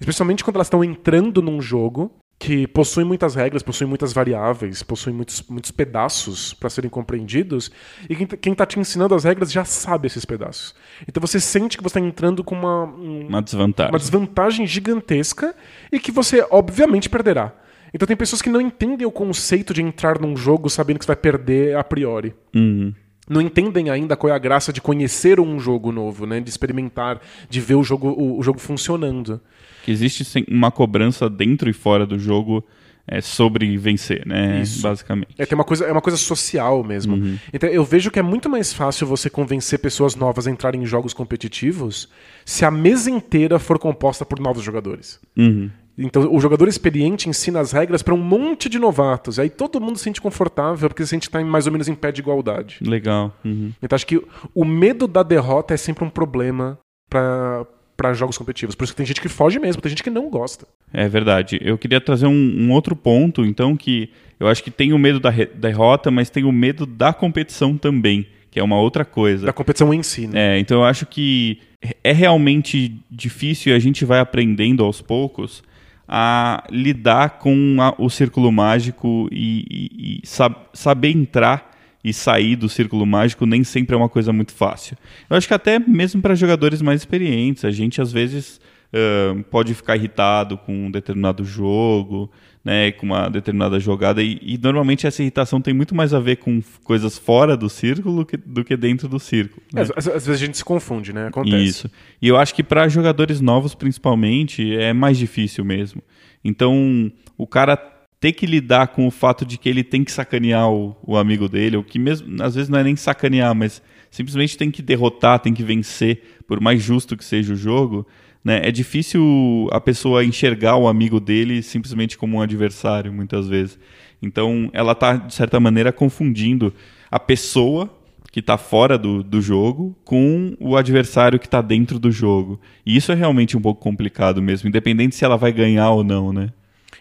Especialmente quando elas estão entrando num jogo que possui muitas regras, possui muitas variáveis, possui muitos, muitos pedaços para serem compreendidos, e quem está te ensinando as regras já sabe esses pedaços. Então você sente que você está entrando com uma, uma desvantagem. uma desvantagem gigantesca e que você obviamente perderá. Então tem pessoas que não entendem o conceito de entrar num jogo sabendo que você vai perder a priori. Uhum. Não entendem ainda qual é a graça de conhecer um jogo novo, né? de experimentar, de ver o jogo, o, o jogo funcionando que existe uma cobrança dentro e fora do jogo é, sobre vencer, né? Isso. Basicamente. É, tem uma coisa, é uma coisa social mesmo. Uhum. Então eu vejo que é muito mais fácil você convencer pessoas novas a entrarem em jogos competitivos se a mesa inteira for composta por novos jogadores. Uhum. Então, o jogador experiente ensina as regras para um monte de novatos. Aí todo mundo se sente confortável porque se sente estar mais ou menos em pé de igualdade. Legal. Uhum. Então, acho que o medo da derrota é sempre um problema para para jogos competitivos. Por isso que tem gente que foge mesmo, tem gente que não gosta. É verdade. Eu queria trazer um, um outro ponto, então, que eu acho que tem o medo da derrota, mas tem o medo da competição também, que é uma outra coisa. Da competição em si, né? É, então eu acho que é realmente difícil e a gente vai aprendendo aos poucos a lidar com a, o círculo mágico e, e, e sab, saber entrar e sair do círculo mágico nem sempre é uma coisa muito fácil. Eu acho que até mesmo para jogadores mais experientes, a gente às vezes uh, pode ficar irritado com um determinado jogo, né, com uma determinada jogada, e, e, normalmente essa irritação tem muito mais a ver com coisas fora do círculo que, do que dentro do círculo. Né? Às, às, vezes a gente se confunde, né? Acontece. Isso. E eu acho que para jogadores novos, principalmente, é mais difícil mesmo. Então, o cara ter que lidar com o fato de que ele tem que sacanear o, o amigo dele, ou que mesmo às vezes não é nem sacanear, mas simplesmente tem que derrotar, tem que vencer, por mais justo que seja o jogo, né? É difícil a pessoa enxergar o amigo dele simplesmente como um adversário, muitas vezes. Então, ela está, de certa maneira, confundindo a pessoa que está fora do, do jogo com o adversário que está dentro do jogo. E isso é realmente um pouco complicado mesmo, independente se ela vai ganhar ou não, né?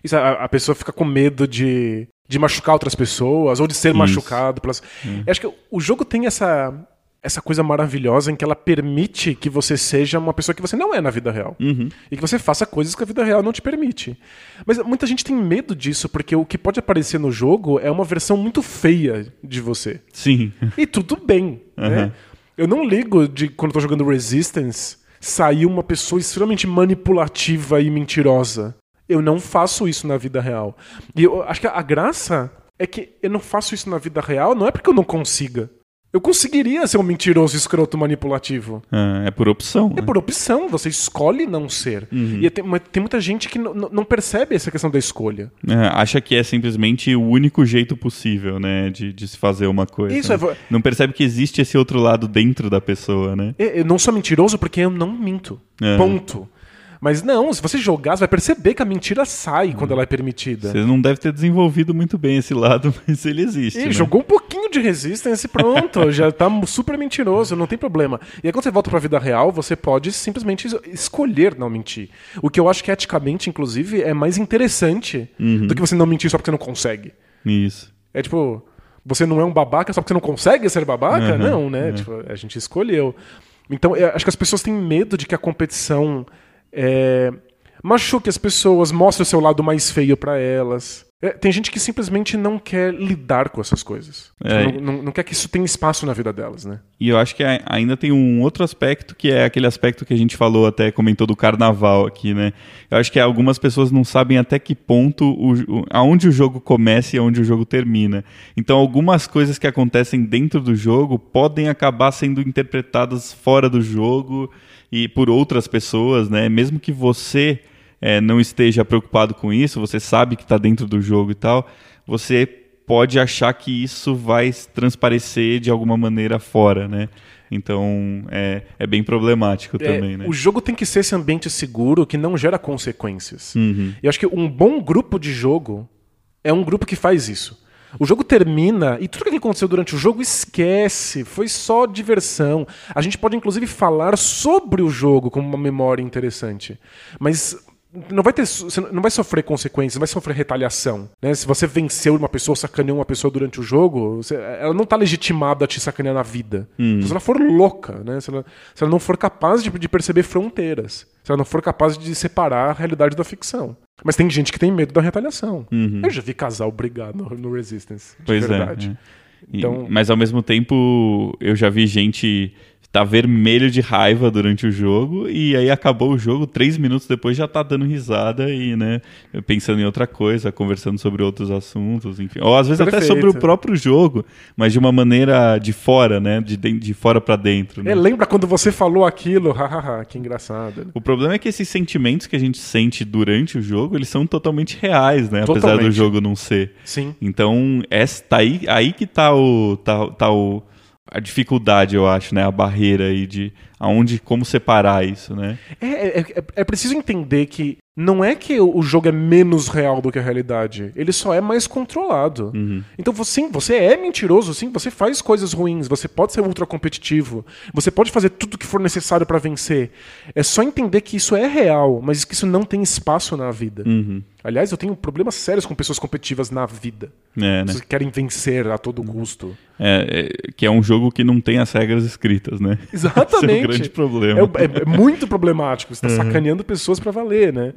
Isso, a, a pessoa fica com medo de, de machucar outras pessoas ou de ser Isso. machucado. Pelas... Eu acho que o jogo tem essa, essa coisa maravilhosa em que ela permite que você seja uma pessoa que você não é na vida real. Uhum. E que você faça coisas que a vida real não te permite. Mas muita gente tem medo disso, porque o que pode aparecer no jogo é uma versão muito feia de você. Sim. E tudo bem. Uhum. Né? Eu não ligo de quando eu tô jogando Resistance sair uma pessoa extremamente manipulativa e mentirosa. Eu não faço isso na vida real. E eu acho que a graça é que eu não faço isso na vida real, não é porque eu não consiga. Eu conseguiria ser um mentiroso, escroto, manipulativo. É, é por opção. É né? por opção, você escolhe não ser. Uhum. E tem, tem, muita gente que não percebe essa questão da escolha. É, acha que é simplesmente o único jeito possível, né, de, de se fazer uma coisa. Isso, né? é... Não percebe que existe esse outro lado dentro da pessoa, né? Eu não sou mentiroso porque eu não minto. É. Ponto. Mas não, se você jogar, você vai perceber que a mentira sai quando ela é permitida. Você não deve ter desenvolvido muito bem esse lado, mas ele existe. E né? jogou um pouquinho de resistência e pronto, já tá super mentiroso, não tem problema. E aí quando você volta pra vida real, você pode simplesmente escolher não mentir. O que eu acho que eticamente, inclusive, é mais interessante uhum. do que você não mentir só porque você não consegue. Isso. É tipo, você não é um babaca só porque você não consegue ser babaca? Uhum. Não, né? Uhum. Tipo, a gente escolheu. Então, acho que as pessoas têm medo de que a competição é, machuque as pessoas, mostre o seu lado mais feio para elas. É, tem gente que simplesmente não quer lidar com essas coisas. É. Não, não- não quer que isso tenha espaço na vida delas, né? E eu acho que ainda tem um outro aspecto que é aquele aspecto que a gente falou até comentou do carnaval aqui, né? Eu acho que algumas pessoas não sabem até que ponto o, o- aonde o jogo começa e aonde o jogo termina. Então algumas coisas que acontecem dentro do jogo podem acabar sendo interpretadas fora do jogo e por outras pessoas, né? Mesmo que você eh, não esteja preocupado com isso, você sabe que está dentro do jogo e tal, você pode achar que isso vai transparecer de alguma maneira fora, né? Então é, é bem problemático É, também, né? O jogo tem que ser esse ambiente seguro que não gera consequências. Uhum. E eu acho que um bom grupo de jogo é um grupo que faz isso. O jogo termina e tudo que aconteceu durante o jogo esquece, foi só diversão. A gente pode inclusive falar sobre o jogo como uma memória interessante, mas não vai ter, você não vai sofrer consequências, não vai sofrer retaliação. Né? Se você venceu uma pessoa, sacaneou uma pessoa durante o jogo, você- ela não está legitimada a te sacanear na vida. Se ela for louca, né? se, ela, se ela não for capaz de, de perceber fronteiras, se ela não for capaz de separar a realidade da ficção. Mas tem gente que tem medo da retaliação. Eu já vi casal brigar no, no Resistance. De Uhum. Pois verdade. é. é. E- Então- Mas ao mesmo tempo, eu já vi gente tá vermelho de raiva durante o jogo e aí acabou o jogo, três minutos depois já tá dando risada e, né, pensando em outra coisa, conversando sobre outros assuntos, enfim. Ou às vezes até Perfeito. sobre o próprio jogo, mas de uma maneira de fora, né, de, de de fora para dentro. né? É, lembra quando você falou aquilo? Hahaha, que engraçado. né? O problema é que esses sentimentos que a gente sente durante o jogo, eles são totalmente reais, né? Apesar do Totalmente. jogo não ser. Sim. Então, essa, tá aí, aí que tá, o, tá, tá o, a dificuldade, eu acho, né? A barreira aí de aonde, como separar isso, né? É, é, é- é preciso entender que não é que o jogo é menos real do que a realidade. Ele só é mais controlado. Então, você, sim, você é mentiroso, sim, você faz coisas ruins, você pode ser ultra competitivo, você pode fazer tudo o que for necessário pra vencer. É só entender que isso é real, mas que isso não tem espaço na vida. Uhum. Aliás, eu tenho problemas sérios com pessoas competitivas na vida. É, né? Que querem vencer a todo custo. É, é, que é um jogo que não tem as regras escritas, né? Exatamente. Esse é o grande problema. É, é- é muito problemático. Você está sacaneando pessoas pra valer, né?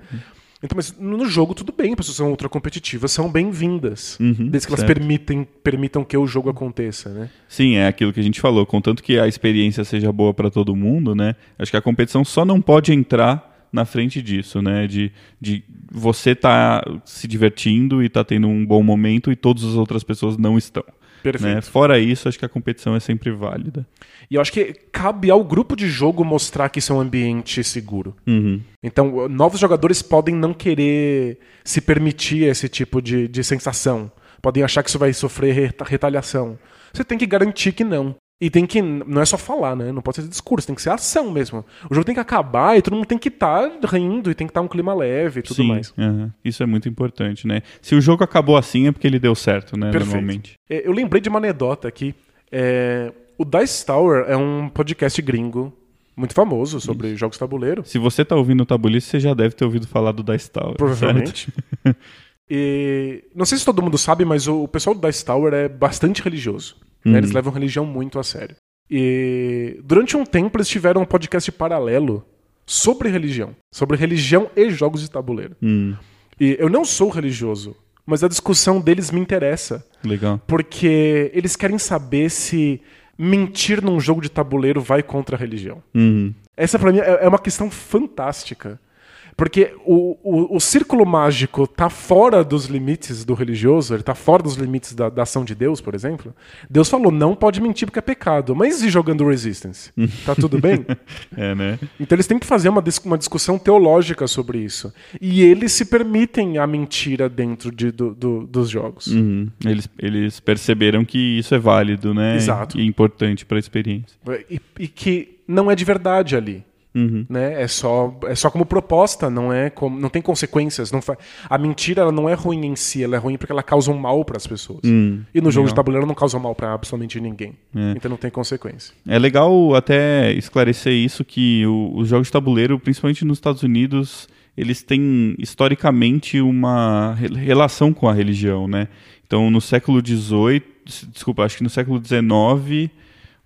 Então, mas no jogo tudo bem, pessoas são ultra competitivas, são bem-vindas. Uhum, desde que elas certo. permitem, permitam que o jogo aconteça, né? Sim, é aquilo que a gente falou. Contanto que a experiência seja boa para todo mundo, né? Acho que a competição só não pode entrar na frente disso, né? De, de você tá se divertindo e tá tendo um bom momento e todas as outras pessoas não estão. Perfeito. Né? Fora isso, acho que a competição é sempre válida. E eu acho que cabe ao grupo de jogo mostrar que isso é um ambiente seguro. Uhum. Então, novos jogadores podem não querer se permitir esse tipo de, de sensação. Podem achar que isso vai sofrer reta- retaliação. Você tem que garantir que não. E tem que. Não é só falar, né? Não pode ser discurso, tem que ser ação mesmo. O jogo tem que acabar e todo mundo tem que estar rindo e tem que estar um clima leve e tudo Sim, mais. aham. isso é muito importante, né? Se o jogo acabou assim é porque ele deu certo, né? Perfeito. Normalmente. É, Eu lembrei de uma anedota aqui. É, o Dice Tower é um podcast gringo muito famoso sobre jogos de tabuleiro. Se você tá ouvindo o Tabulice, você já deve ter ouvido falar do Dice Tower. Provavelmente. e não sei se todo mundo sabe, mas o pessoal do Dice Tower é bastante religioso. Né? Uhum. Eles levam religião muito a sério. E durante um tempo eles tiveram um podcast paralelo sobre religião. Sobre religião e jogos de tabuleiro. Hum, E eu não sou religioso, mas a discussão deles me interessa. legal. Porque eles querem saber se mentir num jogo de tabuleiro vai contra a religião. Uhum. Essa pra mim é é uma questão fantástica. Porque o, o, o círculo mágico tá fora dos limites do religioso, ele tá fora dos limites da, da ação de Deus, por exemplo. Deus falou, não pode mentir porque é pecado. Mas e jogando Resistance? Tá tudo bem? É, né? Então eles têm que fazer uma, uma discussão teológica sobre isso. E eles se permitem a mentira dentro de- do- do- dos jogos. Uhum. Eles, eles perceberam que isso é válido, né? Exato. E importante para a experiência. E, e que não é de verdade ali. Uhum. Né? É, só, é só como proposta, não é como, não tem consequências. Não fa... A mentira ela não é ruim em si, ela é ruim porque ela causa um mal para as pessoas. Hum, E no jogo de tabuleiro não causa mal para absolutamente ninguém. É. Então não tem consequência. É legal até esclarecer isso que o- os jogos de tabuleiro, principalmente nos Estados Unidos, eles têm historicamente uma re- relação com a religião, né? Então, no século XVIII, desculpa, acho que no século XIX,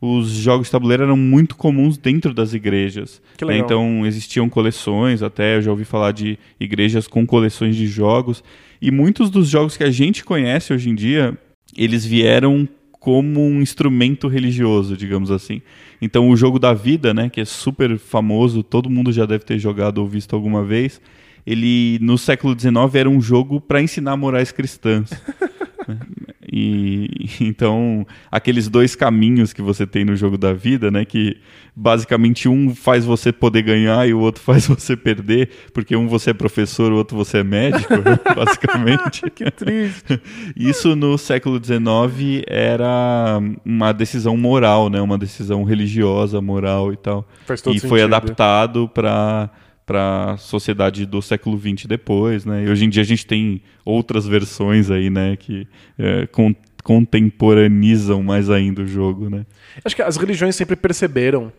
os jogos de tabuleiro eram muito comuns dentro das igrejas. Que né? Então existiam coleções, até eu já ouvi falar de igrejas com coleções de jogos. E muitos dos jogos que a gente conhece hoje em dia, eles vieram como um instrumento religioso, digamos assim. Então o jogo da vida, né, que é super famoso, todo mundo já deve ter jogado ou visto alguma vez, ele no século XIX era um jogo para ensinar morais cristãs. E então aqueles dois caminhos que você tem no jogo da vida, né, que basicamente um faz você poder ganhar e o outro faz você perder, porque um você é professor, o outro você é médico, basicamente. Que triste. Isso no século XIX era uma decisão moral, né, uma decisão religiosa, moral e tal. Faz todo e foi sentido. adaptado para para a sociedade do século XX depois, né? E hoje em dia a gente tem outras versões aí, né, que é, con- contemporaneizam mais ainda o jogo, né? Acho que as religiões sempre perceberam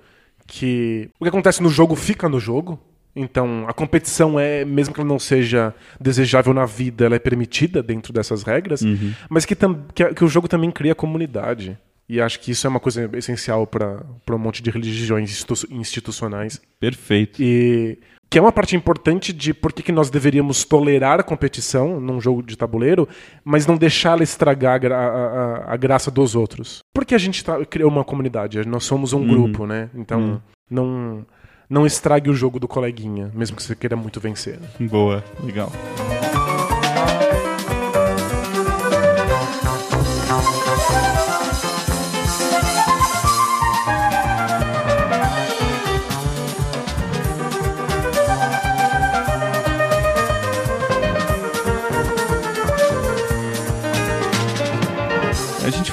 que o que acontece no jogo fica no jogo. Então, a competição é, mesmo que ela não seja desejável na vida, ela é permitida dentro dessas regras, mas que, que, que o jogo também cria comunidade. E acho que isso é uma coisa essencial para um monte de religiões institu- institucionais. Perfeito. E que é uma parte importante de por que, que nós deveríamos tolerar a competição num jogo de tabuleiro, mas não deixá-la estragar a, a- a- graça dos outros. Porque a gente tá, criou uma comunidade, nós somos um grupo, né? Então não, não estrague o jogo do coleguinha, mesmo que você queira muito vencer. Boa, legal.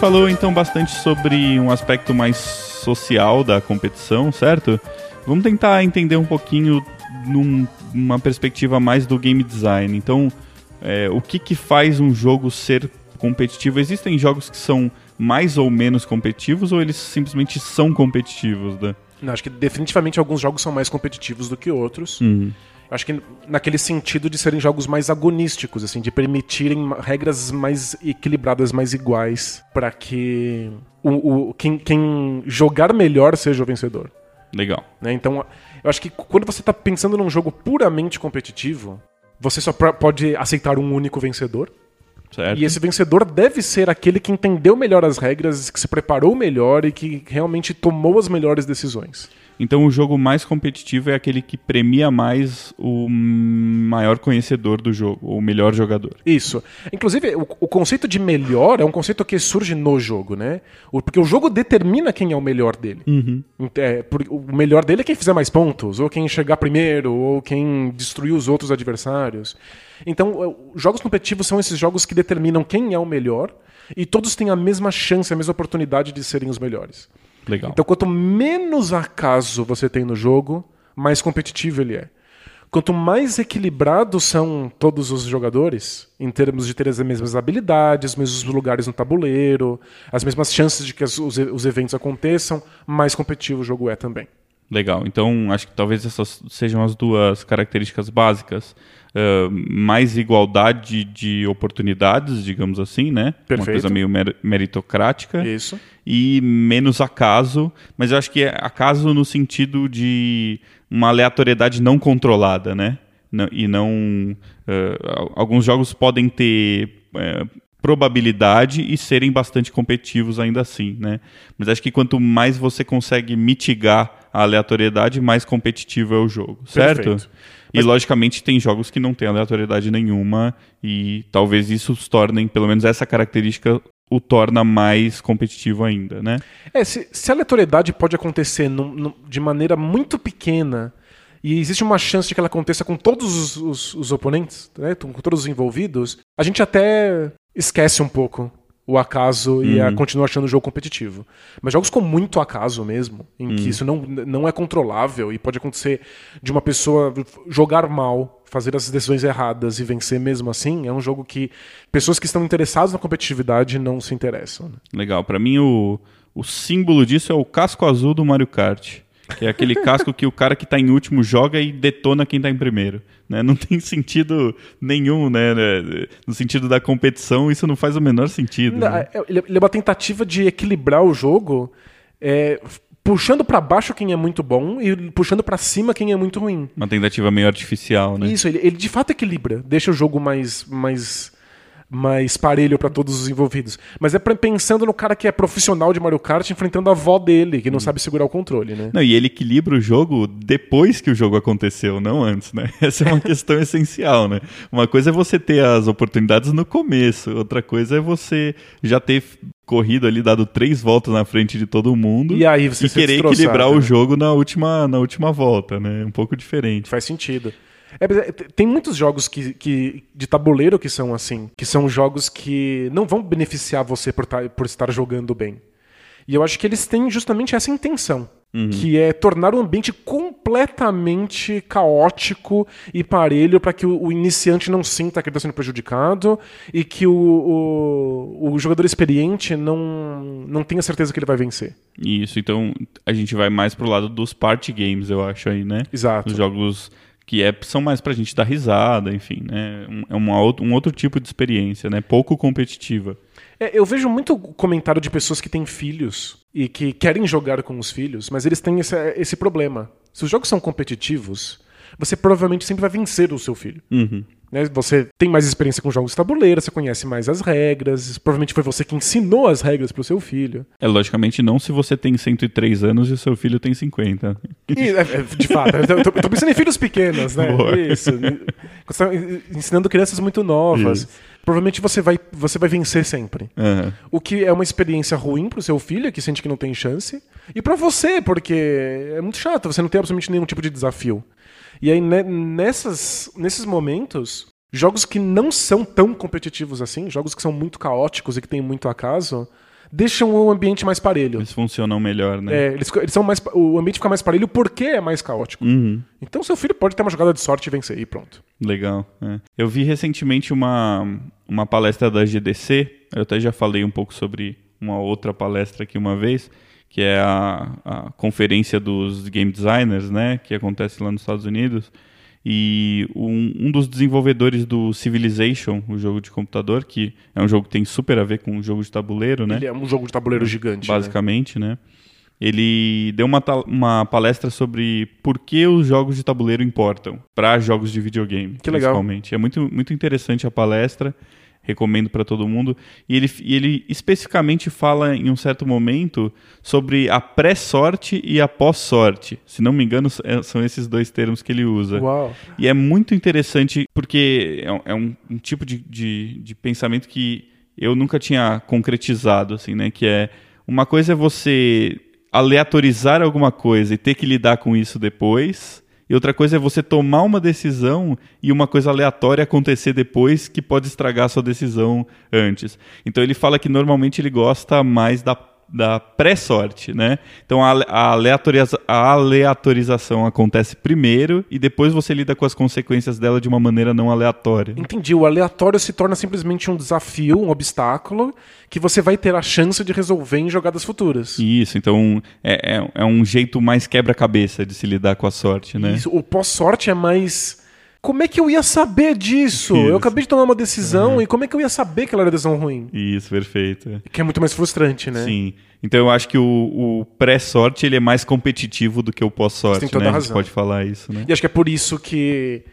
Falou então bastante sobre um aspecto mais social da competição, certo? Vamos tentar entender um pouquinho num- numa perspectiva mais do game design. Então, é, o que, que faz um jogo ser competitivo? Existem jogos que são mais ou menos competitivos ou eles simplesmente são competitivos? Né? Não, acho que definitivamente alguns jogos são mais competitivos do que outros. Uhum. Acho que naquele sentido de serem jogos mais agonísticos, assim, de permitirem regras mais equilibradas, mais iguais, para que o, o- quem, quem jogar melhor seja o vencedor. Legal. né? Então, eu acho que quando você está pensando num jogo puramente competitivo, você só pode aceitar um único vencedor. Certo? E esse vencedor deve ser aquele que entendeu melhor as regras, que se preparou melhor e que realmente tomou as melhores decisões. Então o jogo mais competitivo é aquele que premia mais o maior conhecedor do jogo, ou o melhor jogador. Isso. Inclusive, o, o conceito de melhor é um conceito que surge no jogo, né? O- porque o jogo determina quem é o melhor dele. Ent- é, por- o melhor dele é quem fizer mais pontos, ou quem chegar primeiro, ou quem destruir os outros adversários. Então, jogos competitivos são esses jogos que determinam quem é o melhor e todos têm a mesma chance, a mesma oportunidade de serem os melhores. Legal. Então, quanto menos acaso você tem no jogo, mais competitivo ele é. Quanto mais equilibrados são todos os jogadores, em termos de ter as mesmas habilidades, os mesmos lugares no tabuleiro, as mesmas chances de que as- os, os eventos aconteçam, mais competitivo o jogo é também. Legal. Então, acho que talvez essas sejam as duas características básicas. Ah, mais igualdade de oportunidades, digamos assim, né? Uma Perfeito. coisa meio mer- meritocrática. Isso. E menos acaso, mas eu acho que é acaso no sentido de uma aleatoriedade não controlada, né? Não- e não. al- alguns jogos podem ter. eh, probabilidade e serem bastante competitivos ainda assim, né? Mas acho que quanto mais você consegue mitigar a aleatoriedade, mais competitivo é o jogo, certo? Perfeito. E Mas- logicamente tem jogos que não têm aleatoriedade nenhuma e talvez isso os tornem, pelo menos essa característica o torna mais competitivo ainda, né? É, se, se a aleatoriedade pode acontecer de maneira muito pequena e existe uma chance de que ela aconteça com todos os, os- os oponentes, né, com todos os envolvidos, a gente até esquece um pouco o acaso e a, continua achando o jogo competitivo. Mas jogos com muito acaso mesmo, em que isso não, não é controlável e pode acontecer de uma pessoa jogar mal, fazer as decisões erradas e vencer mesmo assim, é um jogo que pessoas que estão interessadas na competitividade não se interessam. né? Legal. Pra mim o, o símbolo disso é o casco azul do Mario Kart. Que é aquele casco que o cara que tá em último joga e detona quem tá em primeiro. Né? Não tem sentido nenhum, né? No sentido da competição, isso não faz o menor sentido. Não, né? é- Ele é uma tentativa de equilibrar o jogo é, puxando pra baixo quem é muito bom e puxando pra cima quem é muito ruim. Uma tentativa meio artificial, né? Isso, ele, ele de fato equilibra, deixa o jogo mais mais mais parelho pra todos os envolvidos. Mas é pensando no cara que é profissional de Mario Kart enfrentando a avó dele, que não sabe segurar o controle, né? Não, e ele equilibra o jogo depois que o jogo aconteceu, não antes, né? Essa é uma questão essencial, né? Uma coisa é você ter as oportunidades no começo, outra coisa é você já ter corrido ali, dado três voltas na frente de todo mundo E aí você e querer equilibrar o né? jogo na última, na última volta, né? Um pouco diferente. Faz sentido. É, é, tem muitos jogos que, que- de tabuleiro que são assim, que são jogos que não vão beneficiar você por, tá- por estar jogando bem. E eu acho que eles têm justamente essa intenção, que é tornar o ambiente completamente caótico e parelho para que o, o iniciante não sinta que ele está sendo prejudicado e que o, o, o jogador experiente não, não tenha certeza que ele vai vencer. Isso, então a gente vai mais pro lado dos party games, eu acho aí, né? Exato. Os jogos que é, são mais pra gente dar risada, enfim, né? Um- É uma, um outro tipo de experiência, né? Pouco competitiva. É, eu vejo muito comentário de pessoas que têm filhos e que querem jogar com os filhos, mas eles têm esse, esse problema. Se os jogos são competitivos, você provavelmente sempre vai vencer o seu filho. Uhum. Né? Você tem mais experiência com jogos de tabuleiro, você conhece mais as regras, provavelmente foi você que ensinou as regras pro seu filho. É logicamente não se você tem 103 anos e o seu filho tem 50. E, é, é, de fato, eu tô, tô pensando em filhos pequenos, né? Boa. Isso. Você tá ensinando crianças muito novas. Isso. Provavelmente você vai, você vai vencer sempre. Aham. O que é uma experiência ruim pro seu filho, que sente que não tem chance, e pra você, porque é muito chato, você não tem absolutamente nenhum tipo de desafio. E aí, né, nessas, nesses momentos, jogos que não são tão competitivos assim, jogos que são muito caóticos e que têm muito acaso, deixam o ambiente mais parelho. Eles funcionam melhor, né? É, eles, eles são mais, o ambiente fica mais parelho porque é mais caótico. Uhum. Então seu filho pode ter uma jogada de sorte e vencer, e pronto. Legal. é. Eu vi recentemente uma, uma palestra da GDC, eu até já falei um pouco sobre uma outra palestra aqui uma vez, que é a, a conferência dos game designers, né, que acontece lá nos Estados Unidos. E um, um dos desenvolvedores do Civilization, o jogo de computador, que é um jogo que tem super a ver com o jogo de tabuleiro, né? Ele é um jogo de tabuleiro gigante. né? basicamente, né? Ele deu uma, uma palestra sobre por que os jogos de tabuleiro importam para jogos de videogame, Que legal. principalmente. É muito, muito interessante a palestra, recomendo para todo mundo. E ele, e ele especificamente fala em um certo momento sobre a pré-sorte e a pós-sorte. Se não me engano, é- são esses dois termos que ele usa. Uau. E é muito interessante porque é um, é um- um tipo de, de, de pensamento que eu nunca tinha concretizado, assim, né? Que é uma coisa é você aleatorizar alguma coisa e ter que lidar com isso depois. E outra coisa é você tomar uma decisão e uma coisa aleatória acontecer depois que pode estragar a sua decisão antes. Então ele fala que normalmente ele gosta mais da, da pré-sorte, né? Então a, a, aleatoriza- a aleatorização acontece primeiro e depois você lida com as consequências dela de uma maneira não aleatória. Entendi. O aleatório se torna simplesmente um desafio, um obstáculo, que você vai ter a chance de resolver em jogadas futuras. Isso, então é, é, é um jeito mais quebra-cabeça de se lidar com a sorte, né? Isso, o pós-sorte é mais. Como é que eu ia saber disso? Isso. Eu acabei de tomar uma decisão e como é que eu ia saber que ela era decisão ruim? Isso, perfeito. Que é muito mais frustrante, né? Sim. Então eu acho que o, o pré-sorte ele é mais competitivo do que o pós-sorte, né? a A gente pode falar isso, né? E acho que é por isso que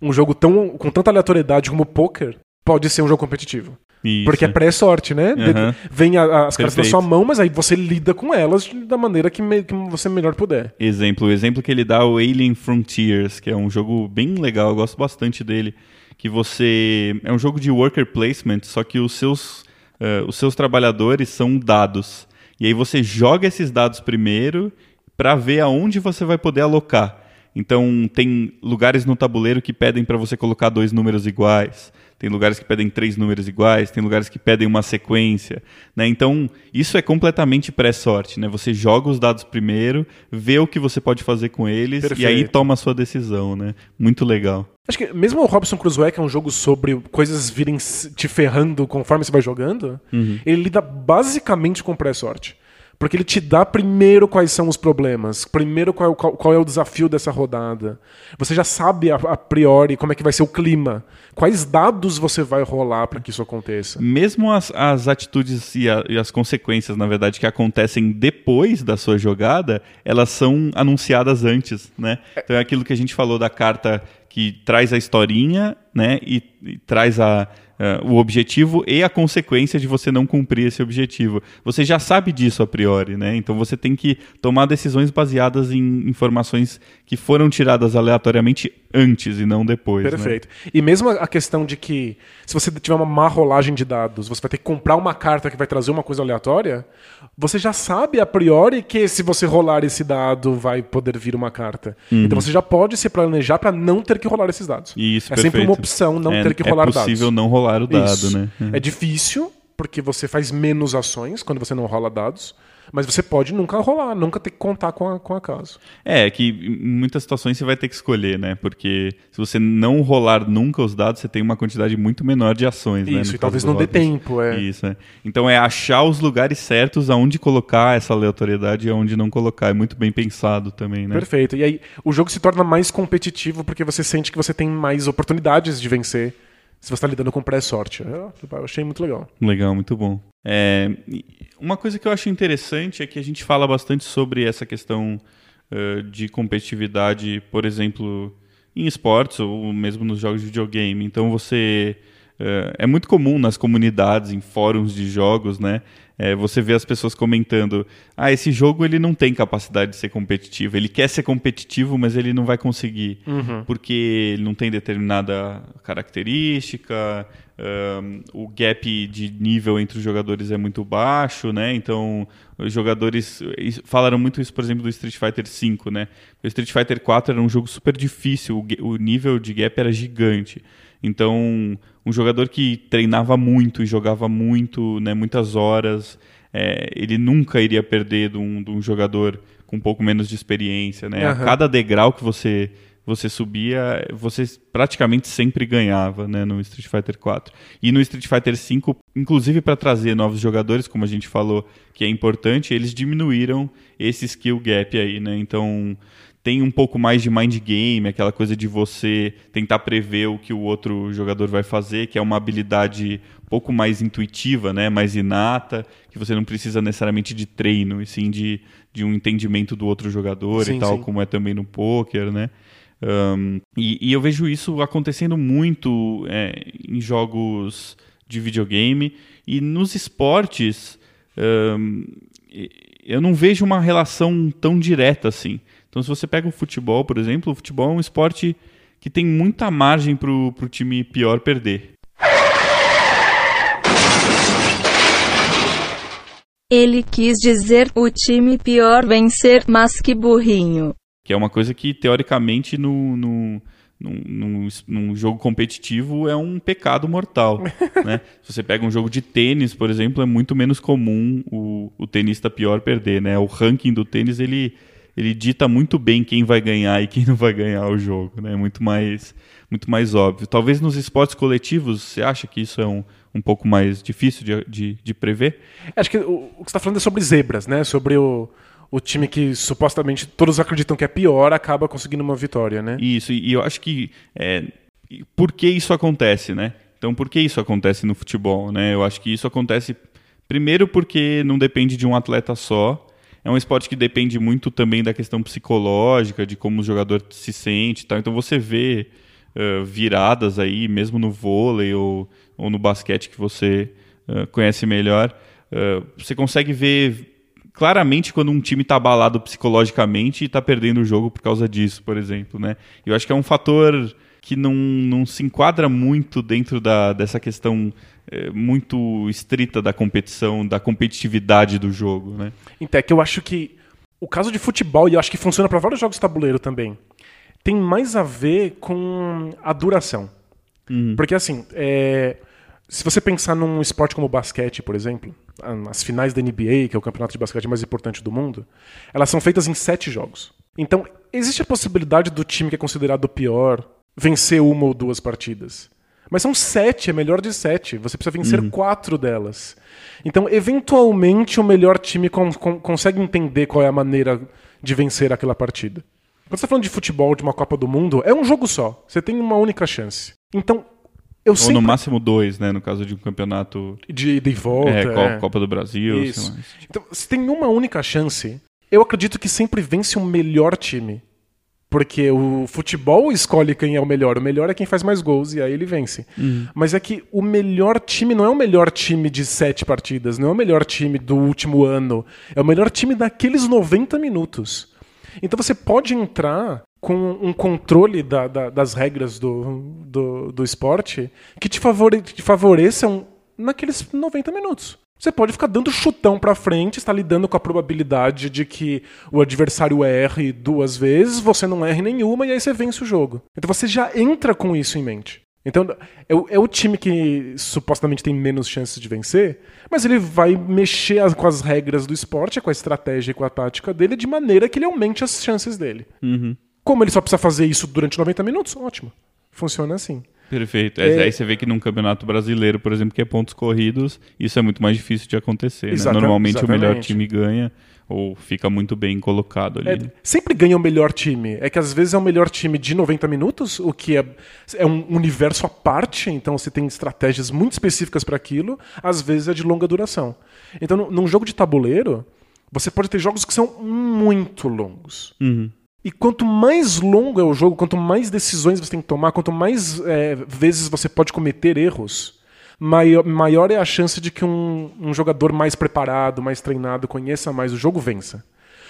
um jogo tão com tanta aleatoriedade como o poker pode ser um jogo competitivo. Isso. Porque é pré-sorte, né? Aham. Vem a- a- as cartas na Perfeito. sua mão, mas aí você lida com elas da maneira que, me- que você melhor puder. Exemplo, o exemplo que ele dá é o Alien Frontiers, que é um jogo bem legal, eu gosto bastante dele, que você é um jogo de worker placement, só que os seus eh, os seus trabalhadores são dados. E aí você joga esses dados primeiro para ver aonde você vai poder alocar. Então tem lugares no tabuleiro que pedem para você colocar dois números iguais. Tem lugares que pedem três números iguais, tem lugares que pedem uma sequência. Né? Então, isso é completamente pré-sorte. Né? Você joga os dados primeiro, vê o que você pode fazer com eles e aí Perfeito. toma a sua decisão. Né? Muito legal. Acho que mesmo o Robson Crusoe, que é um jogo sobre coisas virem te ferrando conforme você vai jogando, Uhum. ele lida basicamente com pré-sorte. Porque ele te dá primeiro quais são os problemas, primeiro qual, qual, qual é o desafio dessa rodada. Você já sabe a, a, priori como é que vai ser o clima, quais dados você vai rolar para que isso aconteça. Mesmo as, as atitudes e, a, e, as consequências, na verdade, que acontecem depois da sua jogada, elas são anunciadas antes, né? Então é aquilo que a gente falou da carta que traz a historinha, né? e, e traz a uh, o objetivo e a consequência de você não cumprir esse objetivo. Você já sabe disso a priori, né? Então você tem que tomar decisões baseadas em informações que foram tiradas aleatoriamente antes e não depois. Né? Perfeito. Né? E mesmo a questão de que se você tiver uma má rolagem de dados, você vai ter que comprar uma carta que vai trazer uma coisa aleatória, você já sabe a priori que se você rolar esse dado vai poder vir uma carta. Uhum. Então você já pode se planejar para não ter que rolar esses dados. Isso, é perfeito. sempre uma opção não é, ter que rolar dados. É possível dados. não rolar o dado, Isso. né? É difícil porque você faz menos ações quando você não rola dados. Mas você pode nunca rolar, nunca ter que contar com, a, com acaso. É, que em muitas situações você vai ter que escolher, né? Porque se você não rolar nunca os dados, você tem uma quantidade muito menor de ações, Isso, né? Isso, e talvez não dê tempo, é. Isso, é. Então é achar os lugares certos aonde colocar essa aleatoriedade e aonde não colocar. É muito bem pensado também, né? Perfeito. E aí o jogo se torna mais competitivo porque você sente que você tem mais oportunidades de vencer se você está lidando com pré-sorte. Eu achei muito legal. Legal, muito bom. É, uma coisa que eu acho interessante é que a gente fala bastante sobre essa questão uh, de competitividade, por exemplo, em esportes ou mesmo nos jogos de videogame. Então você é muito comum nas comunidades, em fóruns de jogos, né? É, você vê as pessoas comentando: ah, esse jogo ele não tem capacidade de ser competitivo. Ele quer ser competitivo, mas ele não vai conseguir uhum. porque ele não tem determinada característica. Um, o gap de nível entre os jogadores é muito baixo, né? Então, os jogadores falaram muito isso, por exemplo, do Street Fighter V, né? O Street Fighter 4 era um jogo super difícil, o, o nível de gap era gigante. Então, um jogador que treinava muito e jogava muito, né, muitas horas, é, ele nunca iria perder de um, de um, jogador com um pouco menos de experiência, né? Uhum. A cada degrau que você você subia, você praticamente sempre ganhava né, no Street Fighter 4. E no Street Fighter 5, inclusive para trazer novos jogadores, como a gente falou que é importante, eles diminuíram esse skill gap aí, né? Então tem um pouco mais de mind game, aquela coisa de você tentar prever o que o outro jogador vai fazer, que é uma habilidade um pouco mais intuitiva, né, mais inata, que você não precisa necessariamente de treino, e sim de, de um entendimento do outro jogador sim, e tal, sim. como é também no poker, né? Um, e, e, eu vejo isso acontecendo muito é, em jogos de videogame e nos esportes. Um, eu não vejo uma relação tão direta assim. Então, se você pega o futebol, por exemplo, o futebol é um esporte que tem muita margem para o time pior perder. Ele quis dizer o time pior vencer, mas que burrinho. Que é uma coisa que, teoricamente, no, no, num, num, jogo competitivo é um pecado mortal. né? Se você pega um jogo de tênis, por exemplo, é muito menos comum o, o tenista pior perder. Né? O ranking do tênis ele, ele dita muito bem quem vai ganhar e quem não vai ganhar o jogo. Né? É muito mais, muito mais óbvio. Talvez nos esportes coletivos, você acha que isso é um, um pouco mais difícil de, de, de prever? Acho que o, o que você está falando é sobre zebras, né? sobre o o time que supostamente todos acreditam que é pior acaba conseguindo uma vitória, né? Isso, e eu acho que. É, por que isso acontece, né? Então, por que isso acontece no futebol, né? Eu acho que isso acontece primeiro porque não depende de um atleta só. É um esporte que depende muito também da questão psicológica, de como o jogador se sente, tal. Então você vê uh, viradas aí, mesmo no vôlei ou, ou no basquete que você uh, conhece melhor. Uh, você consegue ver claramente quando um time está abalado psicologicamente e está perdendo o jogo por causa disso, por exemplo, né? Eu acho que é um fator que não, não se enquadra muito dentro da, dessa questão é, muito estrita da competição, da competitividade do jogo, né? Então, é que eu acho que o caso de futebol, e eu acho que funciona para vários jogos de tabuleiro também, tem mais a ver com a duração. Uhum. Porque, assim, é, se você pensar num esporte como o basquete, por exemplo, as finais da NBA, que é o campeonato de basquete mais importante do mundo, elas são feitas em sete jogos. Então, existe a possibilidade do time que é considerado o pior vencer uma ou duas partidas. Mas são sete, é melhor de sete. Você precisa vencer quatro delas. Então, eventualmente, o melhor time con- con- consegue entender qual é a maneira de vencer aquela partida. Quando você está falando de futebol, de uma Copa do Mundo, é um jogo só. Você tem uma única chance. Então, eu Ou sempre... no máximo dois, né? No caso de um campeonato. De ida e volta. é, Co- é. Copa do Brasil, Isso. lá. Então, se tem uma única chance, eu acredito que sempre vence o melhor time. Porque o futebol escolhe quem é o melhor. O melhor é quem faz mais gols e aí ele vence. Mas é que o melhor time não é o melhor time de sete partidas, não é o melhor time do último ano. É o melhor time daqueles 90 minutos. Então você pode entrar com um controle da- da- das regras do, do, do esporte que te, favore, te favoreçam naqueles 90 minutos. Você pode ficar dando chutão pra frente, está lidando com a probabilidade de que o adversário erre duas vezes, você não erre nenhuma e aí você vence o jogo. Então você já entra com isso em mente. Então é o, é o time que supostamente tem menos chances de vencer, mas ele vai mexer as- com as regras do esporte, com a estratégia e com a tática dele, de maneira que ele aumente as chances dele. Uhum. Como ele só precisa fazer isso durante 90 minutos, ótimo. Funciona assim. Perfeito. É- Aí você vê que num campeonato brasileiro, por exemplo, que é pontos corridos, isso é muito mais difícil de acontecer. né? Normalmente o melhor exatamente. time ganha ou fica muito bem colocado ali. É, sempre ganha o melhor time. É que às vezes é o melhor time de 90 minutos, o que é, é um universo à parte, então você tem estratégias muito específicas para aquilo, às vezes é de longa duração. Então, num- num jogo de tabuleiro, você pode ter jogos que são muito longos. Uhum. E quanto mais longo é o jogo, quanto mais decisões você tem que tomar, quanto mais é, vezes você pode cometer erros, maior, maior é a chance de que um, um jogador mais preparado, mais treinado, conheça mais o jogo, vença.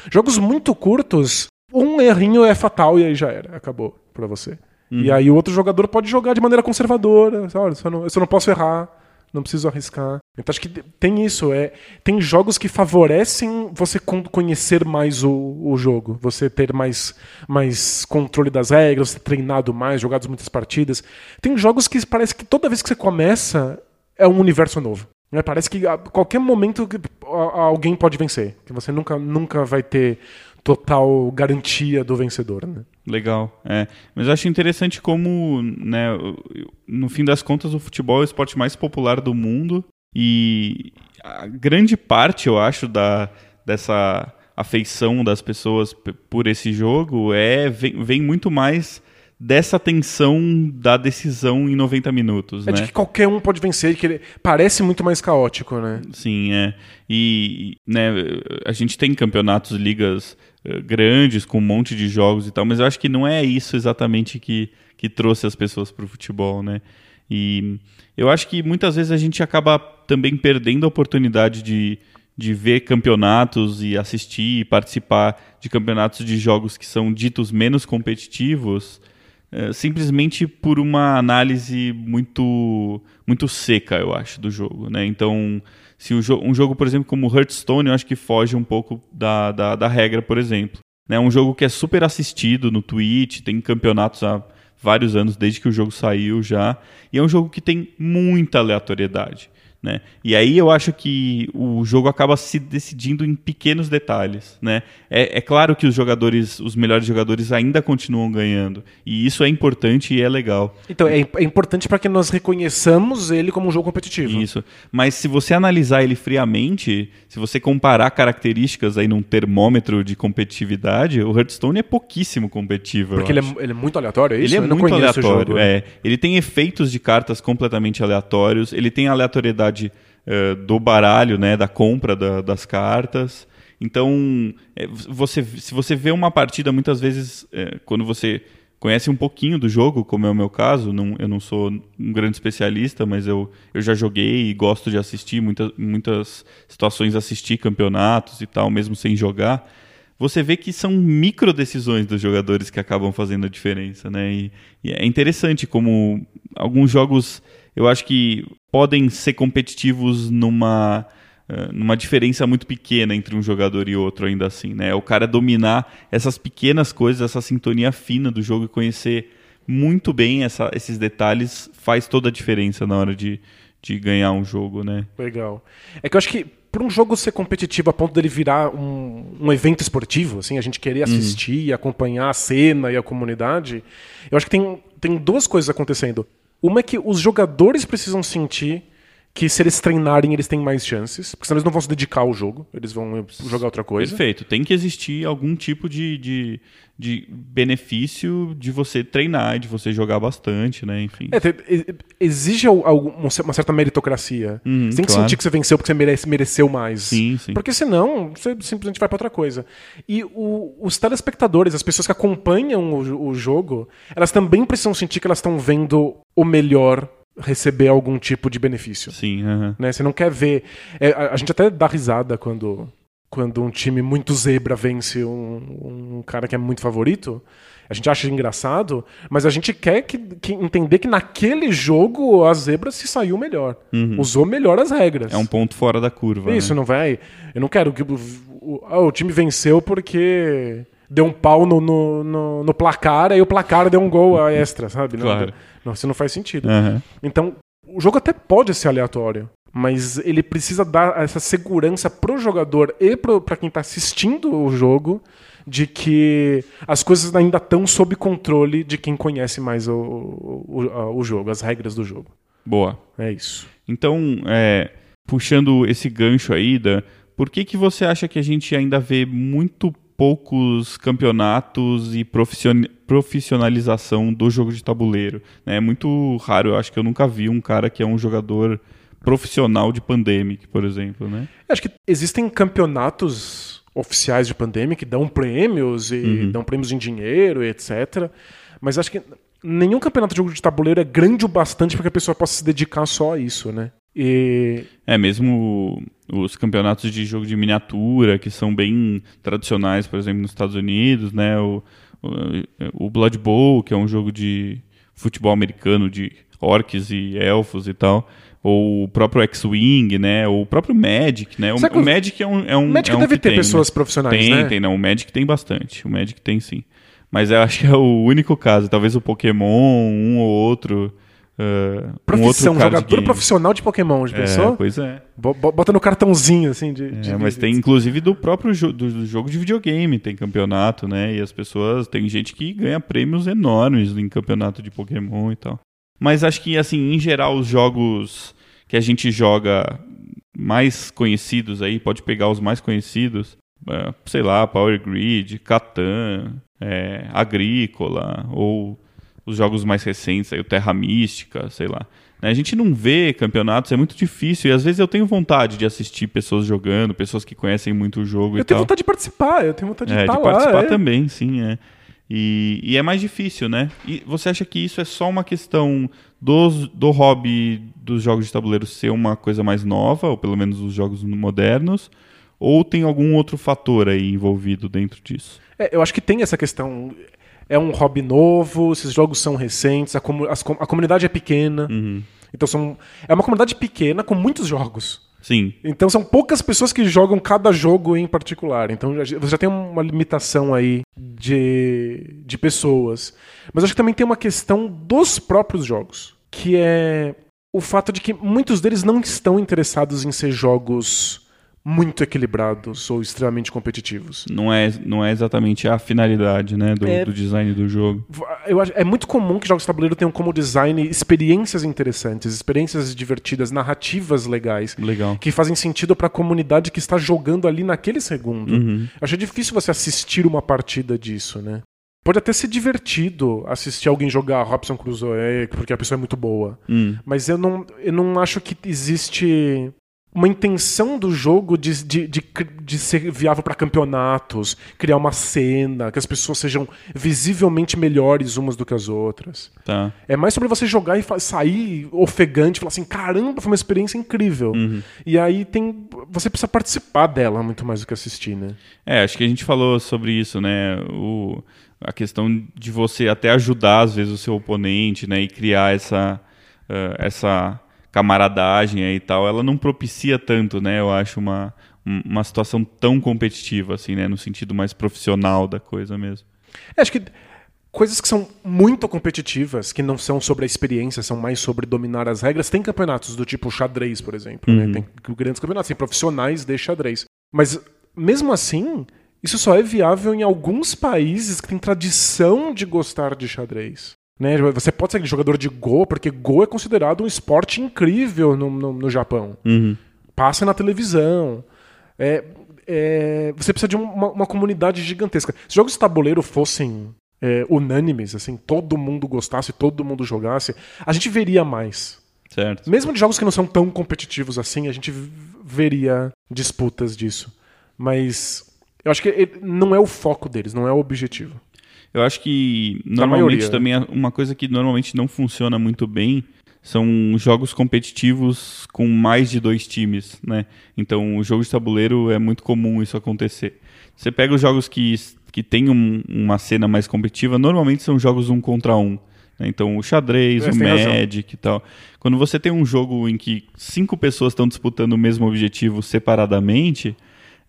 Jogos muito curtos, um errinho é fatal e aí já era, acabou pra você. E aí o outro jogador pode jogar de maneira conservadora, olha, eu só não, eu só não posso errar, não preciso arriscar. Então acho que tem isso, é, tem jogos que favorecem você con- conhecer mais o, o jogo, você ter mais, mais controle das regras, ter treinado mais, jogado muitas partidas. Tem jogos que parece que toda vez que você começa é um universo novo. né? Parece que a qualquer momento alguém pode vencer, que você nunca, nunca vai ter total garantia do vencedor. Né? Legal, é. Mas eu acho interessante como, né, no fim das contas, o futebol é o esporte mais popular do mundo e a grande parte, eu acho, da, dessa afeição das pessoas por esse jogo é vem, vem muito mais dessa tensão da decisão em 90 minutos, É né? de que qualquer um pode vencer, que ele parece muito mais caótico, né? Sim, é. E, né, a gente tem campeonatos, ligas grandes, com um monte de jogos e tal, mas eu acho que não é isso exatamente que, que trouxe as pessoas para o futebol, né? E eu acho que muitas vezes a gente acaba também perdendo a oportunidade de, de ver campeonatos e assistir e participar de campeonatos de jogos que são ditos menos competitivos é, simplesmente por uma análise muito muito seca, eu acho, do jogo. Né? Então, se um, jo um jogo, por exemplo, como Hearthstone, eu acho que foge um pouco da, da, da regra, por exemplo. É né? um jogo que é super assistido no Twitch, tem campeonatos há vários anos, desde que o jogo saiu já, e é um jogo que tem muita aleatoriedade. Né? E aí eu acho que o jogo acaba se decidindo em pequenos detalhes. Né? É, é, claro que os jogadores, os melhores jogadores ainda continuam ganhando. E isso é importante e é legal. Então, é, é importante para que nós reconheçamos ele como um jogo competitivo. Isso. Mas se você analisar ele friamente, se você comparar características aí num termômetro de competitividade, o Hearthstone é pouquíssimo competitivo. Porque ele é, ele é, muito aleatório, é isso? Ele é Eu muito aleatório. jogo. É. Ele tem efeitos de cartas completamente aleatórios, ele tem aleatoriedade uh, do baralho, né, da compra da, das cartas. Então, é, você, se você vê uma partida, muitas vezes, é, quando você conhece um pouquinho do jogo, como é o meu caso, não, eu não sou um grande especialista, mas eu, eu já joguei e gosto de assistir, muita, muitas situações assistir campeonatos e tal, mesmo sem jogar você vê que são micro decisões dos jogadores que acabam fazendo a diferença, né? E, e, é interessante como alguns jogos eu acho que podem ser competitivos numa uh, numa diferença muito pequena entre um jogador e outro ainda assim, né? O cara dominar essas pequenas coisas, essa sintonia fina do jogo e conhecer muito bem essa, esses detalhes faz toda a diferença na hora de, de ganhar um jogo, né? Legal. É que eu acho que para um jogo ser competitivo a ponto dele virar um, um evento esportivo, assim, a gente querer assistir, uhum. acompanhar a cena e a comunidade, eu acho que tem, tem duas coisas acontecendo. Uma é que os jogadores precisam sentir que se eles treinarem, eles têm mais chances, porque senão eles não vão se dedicar ao jogo, eles vão jogar outra coisa. Perfeito. Tem que existir algum tipo de, de, de benefício de você treinar, de você jogar bastante, né? Enfim. É, exige uma certa meritocracia. Uhum, você tem que claro. sentir que você venceu porque você merece, mereceu mais. Sim, sim. Porque senão, você simplesmente vai pra outra coisa. E o- os telespectadores, as pessoas que acompanham o, o jogo, elas também precisam sentir que elas estão vendo o melhor receber algum tipo de benefício. Sim, né? Você não quer ver. é, a, a gente até dá risada quando, quando um time muito zebra vence um, um cara que é muito favorito. A gente acha engraçado, mas a gente quer que, que entender que naquele jogo a zebra se saiu melhor. Usou melhor as regras. É um ponto fora da curva. Isso, né? não vai. Eu não quero que o, o, ah, o time venceu porque deu um pau no, no, no, no placar, aí o placar deu um gol a extra, sabe? Não, Claro. não, isso não faz sentido. Aham. Então, o jogo até pode ser aleatório, mas ele precisa dar essa segurança pro jogador e pro, pra quem tá assistindo o jogo de que as coisas ainda estão sob controle de quem conhece mais o, o, o jogo, as regras do jogo. Boa. É isso. Então, é, puxando esse gancho aí, Dan, por que, que você acha que a gente ainda vê muito poucos campeonatos e profission- profissionalização do jogo de tabuleiro? né? É muito raro, eu acho que eu nunca vi um cara que é um jogador profissional de Pandemic, por exemplo, né? Eu Acho que existem campeonatos oficiais de pandemia que dão prêmios e dão prêmios em dinheiro e etc. Mas acho que nenhum campeonato de jogo de tabuleiro é grande o bastante para que a pessoa possa se dedicar só a isso, né? E É, mesmo os campeonatos de jogo de miniatura, que são bem tradicionais, por exemplo, nos Estados Unidos, né? O, o, o Blood Bowl, que é um jogo de futebol americano de orcs e elfos e tal. Ou o próprio X-Wing, né? Ou o próprio Magic, né? O, o Magic é um. É um Magic é um deve ter tem, pessoas né? profissionais, Tem, né? tem, não. O Magic tem bastante. O Magic tem sim. Mas eu acho que é o único caso. Talvez o Pokémon, um ou outro. Uh, Profissão, jogador profissional de Pokémon, já É, pensou? pois é. Bo- bo- Bota no cartãozinho, assim, de. de É, mas tem inclusive do próprio jo do, do jogo de videogame, tem campeonato, né? E as pessoas, tem gente que ganha prêmios enormes em campeonato de Pokémon e tal. Mas acho que, assim, em geral, os jogos que a gente joga mais conhecidos aí, pode pegar os mais conhecidos, é, sei lá, Power Grid, Catan, é, Agrícola, ou os jogos mais recentes, aí, o Terra Mística, sei lá. Né, A gente não vê campeonatos, é muito difícil. E às vezes eu tenho vontade de assistir pessoas jogando, pessoas que conhecem muito o jogo Eu tenho tal. vontade de participar, eu tenho vontade de É, estar de lá. participar é. também, sim, é. E, e é mais difícil, né? E você acha que isso é só uma questão dos, do hobby dos jogos de tabuleiro ser uma coisa mais nova, ou pelo menos os jogos modernos, ou tem algum outro fator aí envolvido dentro disso? É, eu acho que tem essa questão. É um hobby novo, esses jogos são recentes, a, comu- as com- a comunidade é pequena. Uhum. Então são, é uma comunidade pequena com muitos jogos. Sim, Então são poucas pessoas que jogam cada jogo em particular. Então você já tem uma limitação aí de, de pessoas. Mas acho que também tem uma questão dos próprios jogos. Que é o fato de que muitos deles não estão interessados em ser jogos muito equilibrados ou extremamente competitivos. não é, não é exatamente a finalidade, né, do, É. do design do jogo. Eu acho, é muito comum que jogos de tabuleiro tenham como design experiências interessantes, experiências divertidas, narrativas legais, Legal. que fazem sentido para a comunidade que está jogando ali naquele segundo. Uhum. Eu Acho difícil você assistir uma partida disso, né? Pode até ser divertido assistir alguém jogar Robson Crusoe, porque a pessoa é muito boa. Hum. Mas eu não, eu não acho que existe uma intenção do jogo de, de, de, de ser viável para campeonatos, criar uma cena, que as pessoas sejam visivelmente melhores umas do que as outras. Tá. É mais sobre você jogar e sair ofegante, falar assim, caramba, foi uma experiência incrível. E aí tem. Você precisa participar dela muito mais do que assistir, né? É, acho que a gente falou sobre isso, né? O, a questão de você até ajudar, às vezes, o seu oponente, né? E criar essa, eh, essa camaradagem aí e tal, ela não propicia tanto, né? Eu acho uma, um- uma situação tão competitiva, assim, né? No sentido mais profissional da coisa mesmo. É, acho que coisas que são muito competitivas, que não são sobre a experiência, são mais sobre dominar as regras. Tem campeonatos do tipo xadrez, por exemplo. né? Tem grandes campeonatos, tem profissionais de xadrez. Mas, mesmo assim, isso só é viável em alguns países que têm tradição de gostar de xadrez. Né? Você pode ser jogador de Go, porque Go é considerado um esporte incrível no, no, no Japão. Uhum. Passa na televisão. É, é, você precisa de uma, uma, comunidade gigantesca. Se jogos de tabuleiro fossem é, unânimes, assim, todo mundo gostasse, todo mundo jogasse, a gente veria mais. Certo. Mesmo de jogos que não são tão competitivos assim, a gente veria disputas disso. Mas eu acho que não é o foco deles, não é o objetivo. Eu acho que normalmente né? também uma coisa que normalmente não funciona muito bem são jogos competitivos com mais de dois times, né? Então, o jogo de tabuleiro é muito comum isso acontecer. Você pega os jogos que, que tem um, uma cena mais competitiva, normalmente são jogos um contra um. Né? Então, o xadrez, o Magic razão. e tal. Quando você tem um jogo em que cinco pessoas estão disputando o mesmo objetivo separadamente,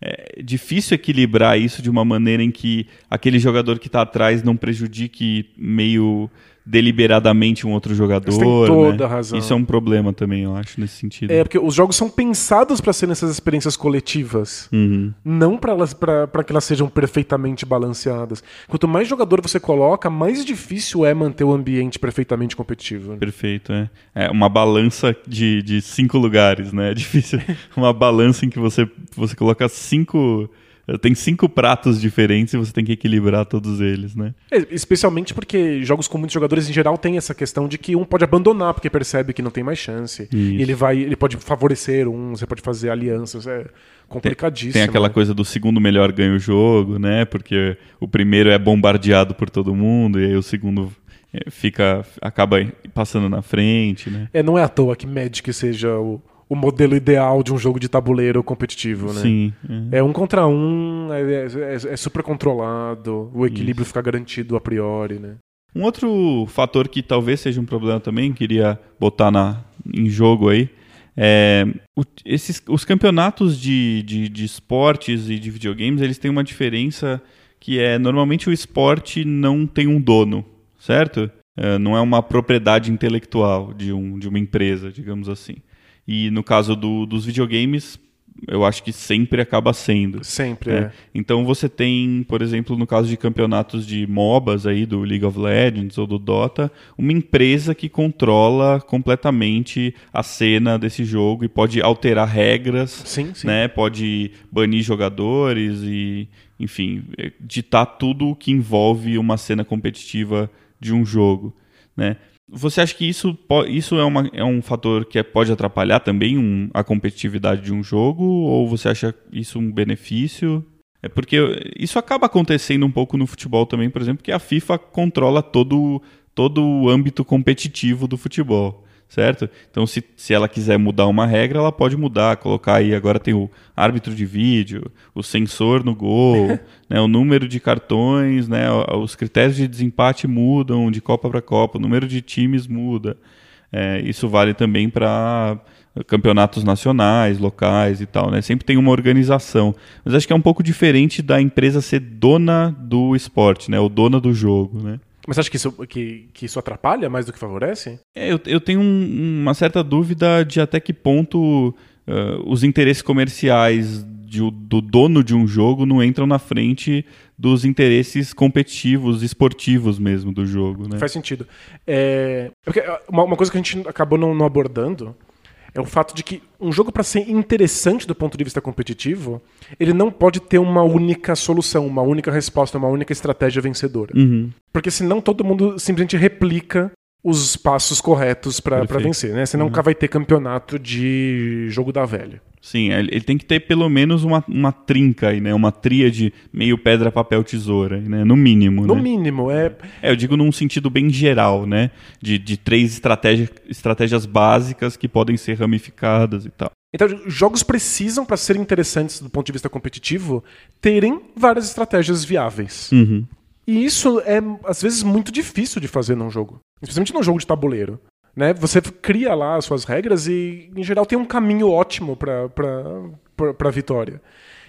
é difícil equilibrar isso de uma maneira em que aquele jogador que está atrás não prejudique meio deliberadamente um outro jogador. Você tem toda né? razão. Isso é um problema também, eu acho, nesse sentido. É, porque os jogos são pensados para serem essas experiências coletivas, uhum. não para que elas sejam perfeitamente balanceadas. Quanto mais jogador você coloca, mais difícil é manter o ambiente perfeitamente competitivo. Né? Perfeito, é. É uma balança de, de cinco lugares, né? É difícil. uma balança em que você, você coloca cinco tem cinco pratos diferentes e você tem que equilibrar todos eles, né? É, especialmente porque jogos com muitos jogadores em geral tem essa questão de que um pode abandonar porque percebe que não tem mais chance. E ele vai, ele pode favorecer um, você pode fazer alianças, é complicadíssimo. Tem, tem aquela né? coisa do segundo melhor ganha o jogo, né? Porque o primeiro é bombardeado por todo mundo e aí o segundo é, fica acaba passando na frente, né? É, não é à toa que Magic seja o o modelo ideal de um jogo de tabuleiro competitivo, né? Sim. É, é um contra um, é, é, é, super controlado, o equilíbrio Isso. fica garantido a priori, né? Um outro fator que talvez seja um problema também, queria botar na, em jogo aí, é, o, esses, os campeonatos de, de, de esportes e de videogames, eles têm uma diferença que é, normalmente o esporte não tem um dono, certo? É, não é uma propriedade intelectual de, um, de uma empresa, digamos assim. E no caso do, dos videogames, eu acho que sempre acaba sendo. Sempre, né? é. Então você tem, por exemplo, no caso de campeonatos de MOBAs aí, do League of Legends ou do Dota, uma empresa que controla completamente a cena desse jogo e pode alterar regras, sim, sim. né? Pode banir jogadores e, enfim, ditar tudo o que envolve uma cena competitiva de um jogo, né? Você acha que isso, isso é, uma, é um fator que é, pode atrapalhar também um, a competitividade de um jogo? Ou você acha isso um benefício? É porque isso acaba acontecendo um pouco no futebol também, por exemplo, que a FIFA controla todo, todo o âmbito competitivo do futebol certo? Então, se, se ela quiser mudar uma regra, ela pode mudar, colocar aí, agora tem o árbitro de vídeo, o sensor no gol, né, o número de cartões, né, os critérios de desempate mudam de Copa para Copa, o número de times muda. É, isso vale também para campeonatos nacionais, locais e tal, né? Sempre tem uma organização. Mas acho que é um pouco diferente da empresa ser dona do esporte, né? O dona do jogo, né? Mas você acha que isso, que, que isso atrapalha mais do que favorece? É, eu, eu tenho um, uma certa dúvida de até que ponto uh, os interesses comerciais de, do dono de um jogo não entram na frente dos interesses competitivos, esportivos mesmo do jogo. Né? Faz sentido. É, uma, uma coisa que a gente acabou não, não abordando é o fato de que um jogo, para ser interessante do ponto de vista competitivo, ele não pode ter uma única solução, uma única resposta, uma única estratégia vencedora. Uhum. Porque senão todo mundo simplesmente replica os passos corretos para vencer, né? Você uhum. nunca vai ter campeonato de jogo da velha. Sim, ele tem que ter pelo menos uma, uma trinca aí, né? Uma tríade meio pedra, papel, tesoura, né? No mínimo, No né? mínimo, é... É, eu digo num sentido bem geral, né? De, de três estratégia, estratégias básicas que podem ser ramificadas e tal. Então, jogos precisam, para serem interessantes do ponto de vista competitivo, terem várias estratégias viáveis. Uhum. E isso é, às vezes, muito difícil de fazer num jogo. Especialmente num jogo de tabuleiro. Né? Você cria lá as suas regras e, em geral, tem um caminho ótimo para a vitória.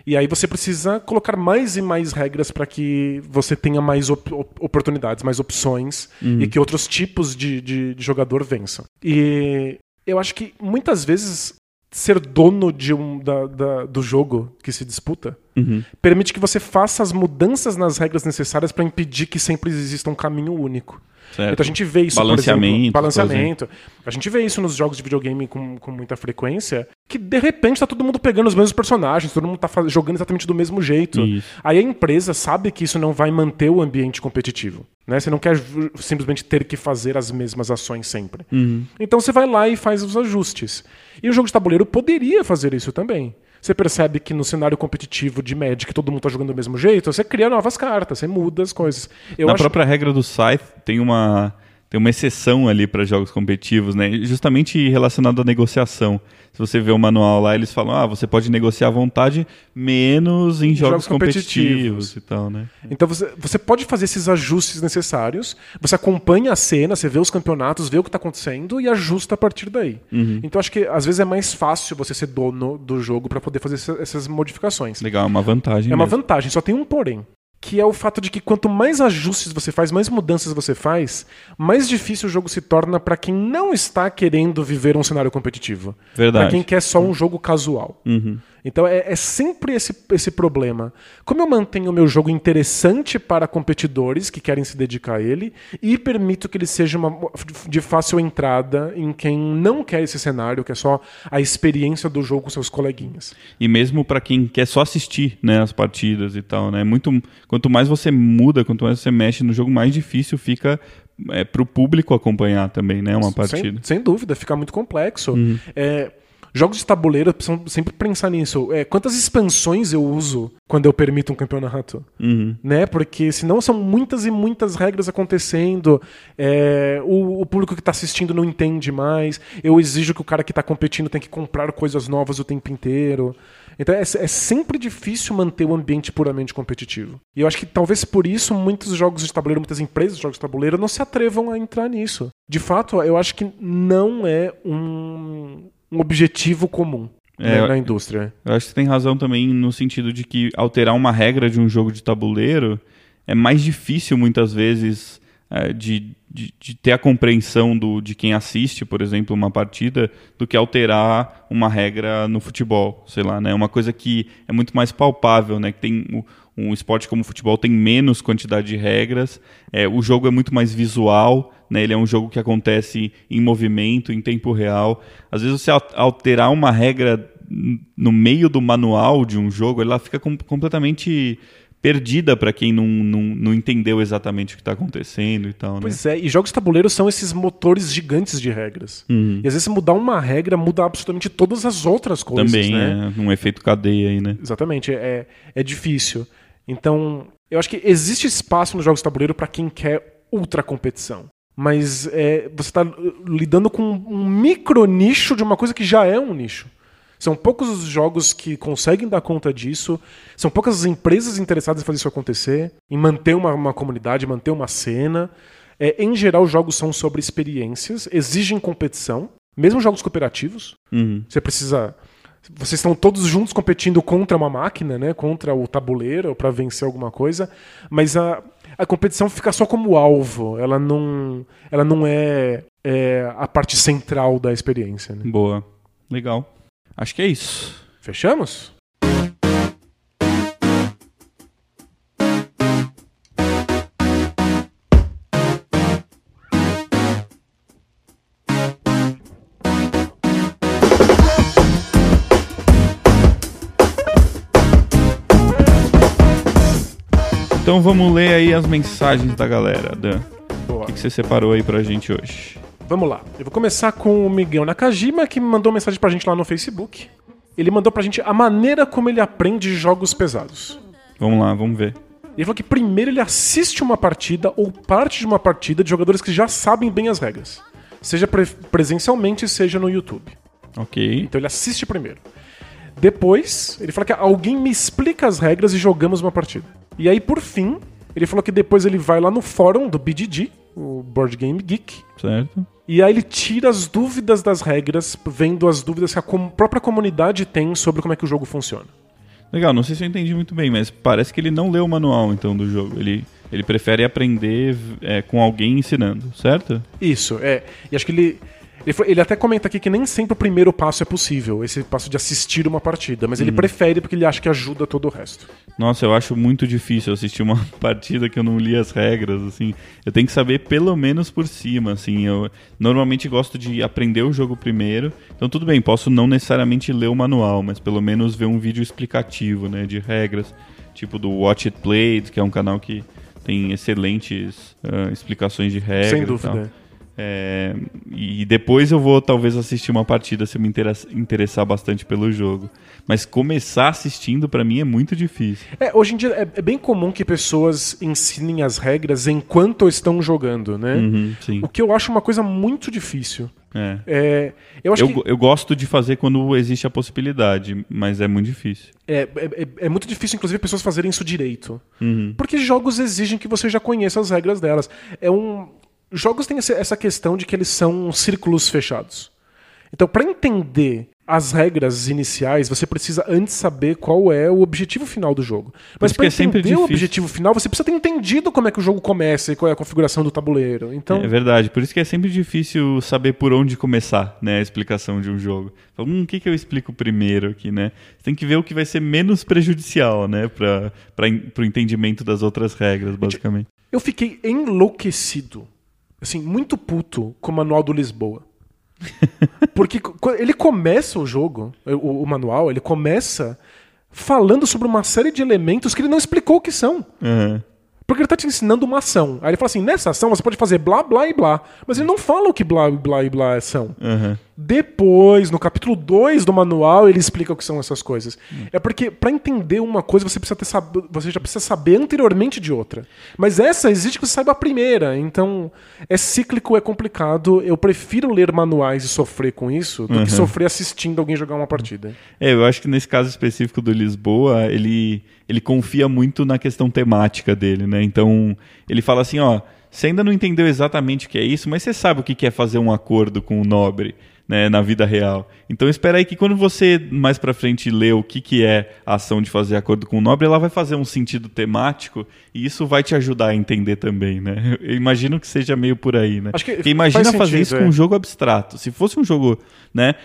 E aí você precisa colocar mais e mais regras para que você tenha mais op oportunidades, mais opções uhum. e que outros tipos de, de, de, jogador vençam. E eu acho que muitas vezes ser dono de um, da, da, do jogo que se disputa uhum. permite que você faça as mudanças nas regras necessárias para impedir que sempre exista um caminho único. Certo. Então a gente vê isso, Balanceamento, por exemplo, balanceamento. A gente vê isso nos jogos de videogame com, com muita frequência, que de repente tá todo mundo pegando os mesmos personagens, todo mundo tá jogando exatamente do mesmo jeito. Isso. Aí a empresa sabe que isso não vai manter o ambiente competitivo. Né? Você não quer simplesmente ter que fazer as mesmas ações sempre. Então você vai lá e faz os ajustes. E o jogo de tabuleiro poderia fazer isso também. Você percebe que no cenário competitivo de Magic todo mundo tá jogando do mesmo jeito, você cria novas cartas, você muda as coisas. Eu Na acho própria regra do Scythe tem uma tem uma exceção ali para jogos competitivos, né? Justamente relacionado à negociação. Se você vê o manual lá, eles falam: "Ah, você pode negociar à vontade, menos em jogos, jogos competitivos. competitivos. e tal, né? Então você, você pode fazer esses ajustes necessários, você acompanha a cena, você vê os campeonatos, vê o que está acontecendo e ajusta a partir daí. Então acho que às vezes é mais fácil você ser dono do jogo para poder fazer essa- essas modificações. Legal, é uma vantagem. É uma mesmo. vantagem, só tem um porém. Que é o fato de que quanto mais ajustes você faz, mais mudanças você faz, mais difícil o jogo se torna para quem não está querendo viver um cenário competitivo. Verdade. Para quem quer só um jogo casual. Então é, é sempre esse, esse problema. Como eu mantenho o meu jogo interessante para competidores que querem se dedicar a ele e permito que ele seja uma, de fácil entrada em quem não quer esse cenário, que é só a experiência do jogo com seus coleguinhas. E mesmo para quem quer só assistir, né, as partidas e tal, né? Muito quanto mais você muda, quanto mais você mexe no jogo, mais difícil fica é, para o público acompanhar também, né, uma partida. Sem, sem dúvida, fica muito complexo. É, jogos de tabuleiro precisam sempre pensar nisso. É, quantas expansões eu uso quando eu permito um campeonato? Uhum. Né? Porque senão são muitas e muitas regras acontecendo. é, o, o público que está assistindo não entende mais. Eu exijo que o cara que está competindo tem que comprar coisas novas o tempo inteiro. Então é, é sempre difícil manter o ambiente puramente competitivo. E eu acho que talvez por isso muitos jogos de tabuleiro, muitas empresas de jogos de tabuleiro não se atrevam a entrar nisso. De fato, eu acho que não é um, um objetivo comum É, né, na indústria. Eu acho que você tem razão também no sentido de que alterar uma regra de um jogo de tabuleiro é mais difícil muitas vezes é, de, de, de ter a compreensão do, de quem assiste, por exemplo, uma partida, do que alterar uma regra no futebol, sei lá, né? Uma coisa que é muito mais palpável, né? Que tem o- um esporte como o futebol tem menos quantidade de regras, é, o jogo é muito mais visual, né? Ele é um jogo que acontece em movimento, em tempo real. Às vezes você al- alterar uma regra no meio do manual de um jogo, ela fica com- completamente perdida para quem não, não, não entendeu exatamente o que está acontecendo e tal, né? Pois é, e jogos de tabuleiro são esses motores gigantes de regras. Uhum. E às vezes mudar uma regra muda absolutamente todas as outras coisas. Também né? é um efeito cadeia aí, né? Exatamente, é, é difícil. Então, eu acho que existe espaço nos jogos de tabuleiro para quem quer ultra competição. Mas é, você está lidando com um micro nicho de uma coisa que já é um nicho. São poucos os jogos que conseguem dar conta disso, são poucas as empresas interessadas em fazer isso acontecer, em manter uma, uma comunidade, manter uma cena. É, em geral, os jogos são sobre experiências, exigem competição, mesmo jogos cooperativos. Uhum. Você precisa. Vocês estão todos juntos competindo contra uma máquina, né? Contra o tabuleiro para vencer alguma coisa, mas a, a competição fica só como alvo. Ela não, ela não é, é a parte central da experiência. Né? Boa. Legal. Acho que é isso. Fechamos? Então vamos ler aí as mensagens da galera, Dan. O que que você separou aí pra gente hoje? Vamos lá. Eu vou começar com o Miguel Nakajima, que mandou mensagem pra gente lá no Facebook. Ele mandou pra gente a maneira como ele aprende jogos pesados. Vamos lá, vamos ver. Ele falou que primeiro ele assiste uma partida ou parte de uma partida de jogadores que já sabem bem as regras. Seja pre- presencialmente, seja no YouTube. Ok. Então ele assiste primeiro. Depois, ele fala que alguém me explica as regras e jogamos uma partida. E aí, por fim, ele falou que depois ele vai lá no fórum do BGG, o Board Game Geek, Certo? e aí ele tira as dúvidas das regras, vendo as dúvidas que a com- própria comunidade tem sobre como é que o jogo funciona. Legal, não sei se eu entendi muito bem, mas parece que ele não leu o manual então do jogo. Ele, ele prefere aprender é, com alguém ensinando, certo? Isso, é. E acho que ele. Ele, fa- ele até comenta aqui que nem sempre o primeiro passo é possível, esse passo de assistir uma partida, mas Uhum. ele prefere porque ele acha que ajuda todo o resto. Nossa, eu acho muito difícil assistir uma partida que eu não li as regras, assim. Eu tenho que saber pelo menos por cima, assim. Eu normalmente gosto de aprender o jogo primeiro. Então tudo bem, posso não necessariamente ler o manual, mas pelo menos ver um vídeo explicativo, né, de regras, tipo do Watch It Played, que é um canal que tem excelentes ah, explicações de regras. Sem dúvida. É, e depois eu vou talvez assistir uma partida se eu me interessa- interessar bastante pelo jogo. Mas começar assistindo pra mim é muito difícil. É, hoje em dia é, é bem comum que pessoas ensinem as regras enquanto estão jogando, né? Uhum. O que eu acho uma coisa muito difícil. É. É, eu acho Eu, que eu gosto de fazer quando existe a possibilidade, mas é muito difícil. é, é, é muito difícil, inclusive, pessoas fazerem isso direito. Uhum. Porque jogos exigem que você já conheça as regras delas. É um... Jogos têm essa questão de que eles são círculos fechados. Então, para entender as regras iniciais, você precisa antes saber qual é o objetivo final do jogo. Mas para é entender o objetivo final, você precisa ter entendido como é que o jogo começa e qual é a configuração do tabuleiro. Então, É verdade, por isso que é sempre difícil saber por onde começar, né, a explicação de um jogo. Hum, o que, que eu explico primeiro aqui, né? Você tem que ver o que vai ser menos prejudicial, né, para o entendimento das outras regras, basicamente. eu fiquei enlouquecido, assim, muito puto com o manual do Lisboa. Porque qu- ele começa o jogo, o, o manual, ele começa falando sobre uma série de elementos que ele não explicou o que são. Aham. Porque ele tá te ensinando uma ação. Aí ele fala assim: nessa ação você pode fazer blá, blá e blá. Mas ele não fala o que blá, blá e blá são. Aham. Depois, no capítulo 2 do manual, ele explica o que são essas coisas. É porque, pra entender uma coisa, você precisa ter sab... você já precisa saber anteriormente de outra. Mas essa exige que você saiba a primeira. Então, é cíclico, é complicado. Eu prefiro ler manuais e sofrer com isso do Uhum. que sofrer assistindo alguém jogar uma partida. É, eu acho que nesse caso específico do Lisboa, ele, ele confia muito na questão temática dele, né? Então, ele fala assim, ó, você ainda não entendeu exatamente o que é isso, mas você sabe o que que é fazer um acordo com o nobre, né, na vida real. Então, espera aí que quando você mais pra frente lê o que que é a ação de fazer acordo com o nobre, ela vai fazer um sentido temático e isso vai te ajudar a entender também, né? Eu imagino que seja meio por aí, né? Acho que Porque imagina faz fazer sentido, isso é. com um jogo abstrato. Se fosse um jogo, né,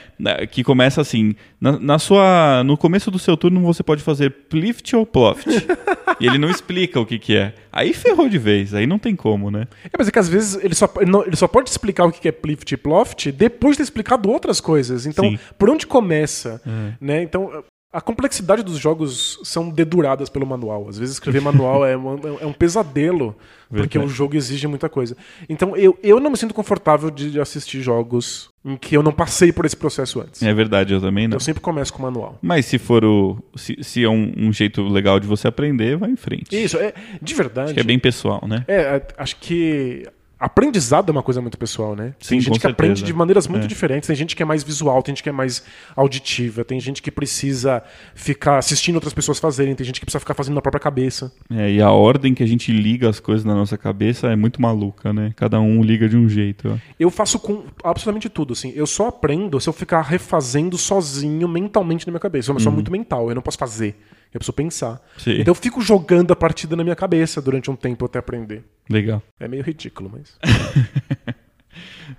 que começa assim, na, na sua, no começo do seu turno você pode fazer plift ou ploft. e ele não explica o que que é. Aí ferrou de vez, aí não tem como, né? É, mas é que às vezes ele só, ele não- ele só pode explicar o que é plift e ploft depois de ter explicado outras coisas. Então, Sim. por onde começa? Né? Então, a complexidade dos jogos são deduradas pelo manual. Às vezes escrever manual é, um, é um pesadelo, porque Verdade. o jogo exige muita coisa. Então, eu, eu não me sinto confortável de assistir jogos em que eu não passei por esse processo antes. É verdade, eu também não. Eu sempre começo com o manual. Mas se for o. Se, se é um, um jeito legal de você aprender, vai em frente. Isso, é, de verdade. Acho que é bem pessoal, né? É, é, acho que aprendizado é uma coisa muito pessoal, né? Sim, tem gente que aprende certeza. de maneiras muito É. diferentes. Tem gente que é mais visual, tem gente que é mais auditiva, tem gente que precisa ficar assistindo outras pessoas fazerem, tem gente que precisa ficar fazendo na própria cabeça. É, e a ordem que a gente liga as coisas na nossa cabeça é muito maluca, né? Cada um liga de um jeito. ó. Eu faço com absolutamente tudo, assim. Eu só aprendo se eu ficar refazendo sozinho mentalmente na minha cabeça. Eu sou pessoa muito mental, eu não posso fazer. Eu preciso pensar. Sim. Então eu fico jogando a partida na minha cabeça durante um tempo até aprender. Legal. É meio ridículo, mas.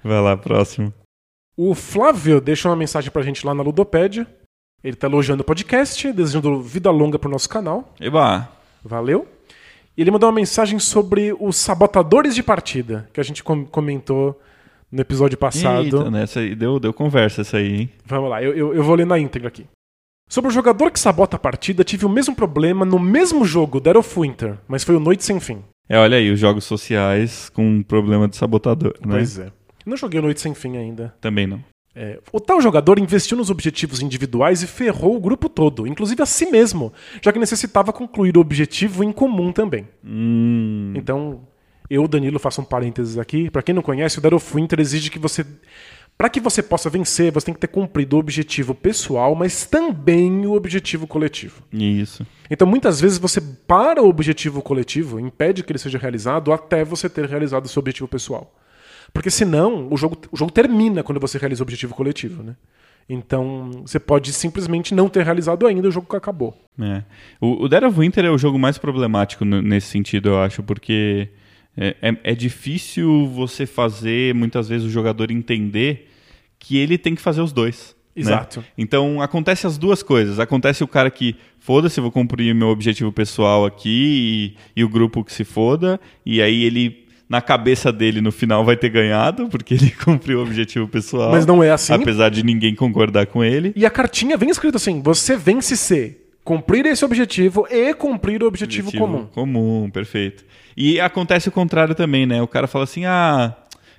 Vai lá, próximo. O Flávio deixa uma mensagem pra gente lá na Ludopédia. Ele tá elogiando o podcast, desejando vida longa pro nosso canal. Eba! Valeu. E ele mandou uma mensagem sobre os sabotadores de partida, que a gente com- comentou no episódio passado. Eita, nessa aí deu, deu conversa essa aí, hein? Vamos lá, eu, eu, eu vou ler na íntegra aqui. Sobre o jogador que sabota a partida, tive o mesmo problema no mesmo jogo, Dead of Winter, mas foi o Noite Sem Fim. É, olha aí, os jogos sociais com um problema de sabotador, né? Pois é. Não joguei o Noite Sem Fim ainda. Também não. É, o tal jogador investiu nos objetivos individuais e ferrou o grupo todo, inclusive a si mesmo, já que necessitava concluir o objetivo em comum também. Hum, Então, eu, Danilo, faço um parênteses aqui. Pra quem não conhece, o Dead of Winter exige que você. Pra que você possa vencer, você tem que ter cumprido o objetivo pessoal, mas também o objetivo coletivo. isso. Então, muitas vezes você para o objetivo coletivo, impede que ele seja realizado até você ter realizado o seu objetivo pessoal. Porque senão, o jogo, o jogo termina quando você realiza o objetivo coletivo, né? Então, você pode simplesmente não ter realizado ainda, o jogo acabou. É. O, o Dead of Winter é o jogo mais problemático nesse sentido, eu acho, porque é, é- é difícil você fazer, muitas vezes, o jogador entender que ele tem que fazer os dois. né? Exato. Então acontece as duas coisas. Acontece o cara que foda-se, vou cumprir meu objetivo pessoal aqui e, e o grupo que se foda, e aí ele. Na cabeça dele, no final, vai ter ganhado, porque ele cumpriu o objetivo pessoal. Mas não é assim. Apesar de ninguém concordar com ele. E a cartinha vem escrito assim: você vence se cumprir esse objetivo e cumprir o objetivo, comum. Comum, perfeito. E acontece o contrário também, né? O cara fala assim: ah,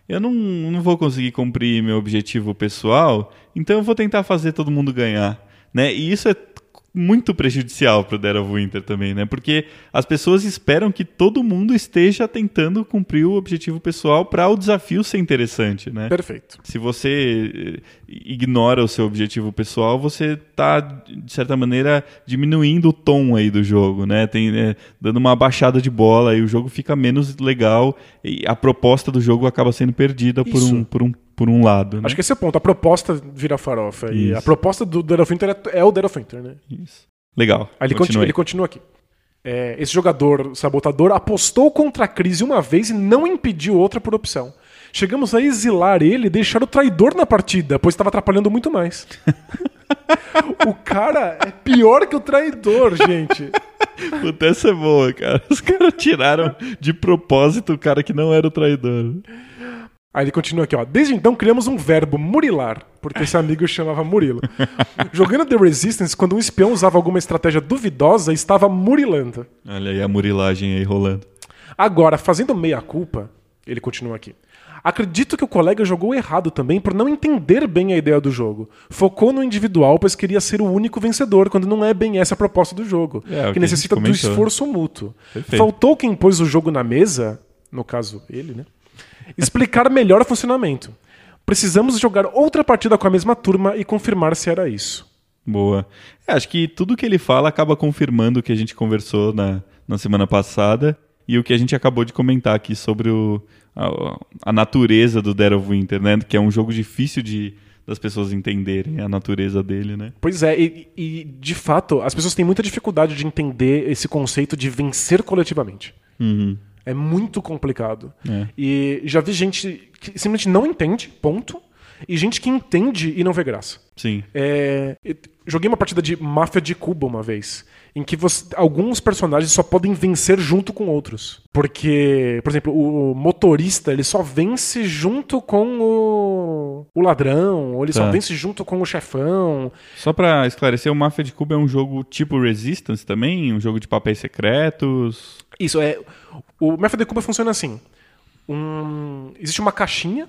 eu não, não vou conseguir cumprir meu objetivo pessoal, então eu vou tentar fazer todo mundo ganhar. Né? E isso é muito prejudicial para o Dead of Winter também, né? Porque as pessoas esperam que todo mundo esteja tentando cumprir o objetivo pessoal para o desafio ser interessante, né? Perfeito. Se você eh, ignora o seu objetivo pessoal, você está de certa maneira diminuindo o tom aí do jogo, né? Tem né, dando uma baixada de bola e o jogo fica menos legal e a proposta do jogo acaba sendo perdida por um por um por um lado, né? Acho que esse é o ponto. A proposta vira farofa. E Isso. a proposta do Dead of Winter é, é o Dead of Winter, né? Isso. Legal. Aí ele, Continua ele continua aqui. É, esse jogador sabotador apostou contra a crise uma vez e não impediu outra por opção. Chegamos a exilar ele e deixar o traidor na partida, pois estava atrapalhando muito mais. o cara é pior que o traidor, gente. Puta, essa é boa, cara. Os caras tiraram de propósito o cara que não era o traidor. Aí ele continua aqui, ó. Desde então criamos um verbo murilar, porque esse amigo chamava Murilo. Jogando The Resistance, quando um espião usava alguma estratégia duvidosa, estava murilando. Olha aí a murilagem aí rolando. Agora, fazendo meia-culpa, ele continua aqui. Acredito que o colega jogou errado também por não entender bem a ideia do jogo. Focou no individual, pois queria ser o único vencedor, quando não é bem essa a proposta do jogo. É, o que que necessita do comentou. esforço mútuo. Perfeito. Faltou quem pôs o jogo na mesa, no caso ele, né? Explicar melhor o funcionamento. Precisamos jogar outra partida com a mesma turma e confirmar se era isso. Boa. É, acho que tudo que ele fala acaba confirmando o que a gente conversou na, na semana passada e o que a gente acabou de comentar aqui sobre o, a, a natureza do Dead of Winter, né? Que é um jogo difícil de das pessoas entenderem a natureza dele, né? Pois é, e, e, de fato, as pessoas têm muita dificuldade de entender esse conceito de vencer coletivamente. Uhum. É muito complicado. É. E já vi gente que simplesmente não entende, ponto. E gente que entende e não vê graça. Sim. É, joguei uma partida de Máfia de Cuba uma vez, em que você- alguns personagens só podem vencer junto com outros. Porque, por exemplo, o motorista ele só vence junto com o, o ladrão, ou ele só Tá. vence junto com o chefão. Só pra esclarecer, o Mafia de Cuba é um jogo tipo Resistance também? Um jogo de papéis secretos? Isso é. O de Cuba funciona assim: um- existe uma caixinha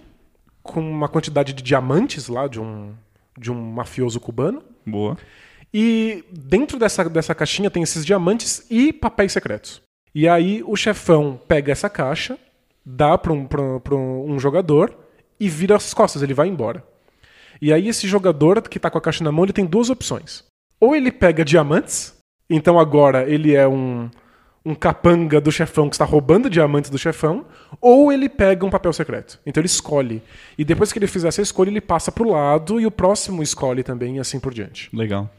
com uma quantidade de diamantes lá de um, de um mafioso cubano. Boa. E dentro dessa, dessa caixinha tem esses diamantes e papéis secretos. E aí o chefão pega essa caixa, dá para um, pra- pra um jogador e vira as costas, ele vai embora. E aí esse jogador que tá com a caixa na mão, ele tem duas opções. Ou ele pega diamantes, então agora ele é um, um capanga do chefão que está roubando diamantes do chefão, ou ele pega um papel secreto. Então ele escolhe. E depois que ele fizer essa escolha, ele passa pro lado e o próximo escolhe também e assim por diante. Legal.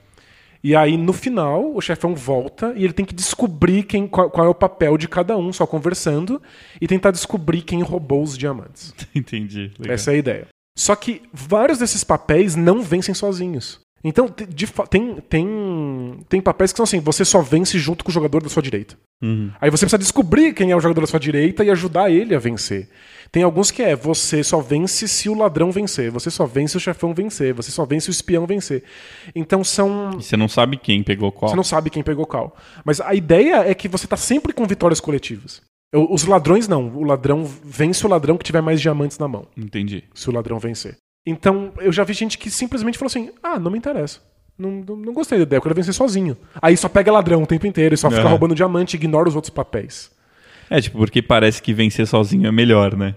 E aí, no final, o chefão volta e ele tem que descobrir quem, qual, qual é o papel de cada um, só conversando, e tentar descobrir quem roubou os diamantes. Entendi. Legal. Essa é a ideia. Só que vários desses papéis não vencem sozinhos. Então, de tem, tem, tem papéis que são assim: você só vence junto com o jogador da sua direita. Uhum. Aí você precisa descobrir quem é o jogador da sua direita e ajudar ele a vencer. Tem alguns que é você só vence se o ladrão vencer, você só vence o chefão vencer, você só vence o espião vencer. Então são E você não sabe quem pegou qual. você não sabe quem pegou qual. Mas a ideia é que você tá sempre com vitórias coletivas. Os ladrões não. O ladrão vence o ladrão que tiver mais diamantes na mão, Entendi. se o ladrão vencer. Então, eu já vi gente que simplesmente falou assim: ah, não me interessa. Não, não, não gostei da ideia, eu quero vencer sozinho. Aí só pega ladrão o tempo inteiro e só fica roubando diamante e ignora os outros papéis. É, tipo, porque parece que vencer sozinho é melhor, né?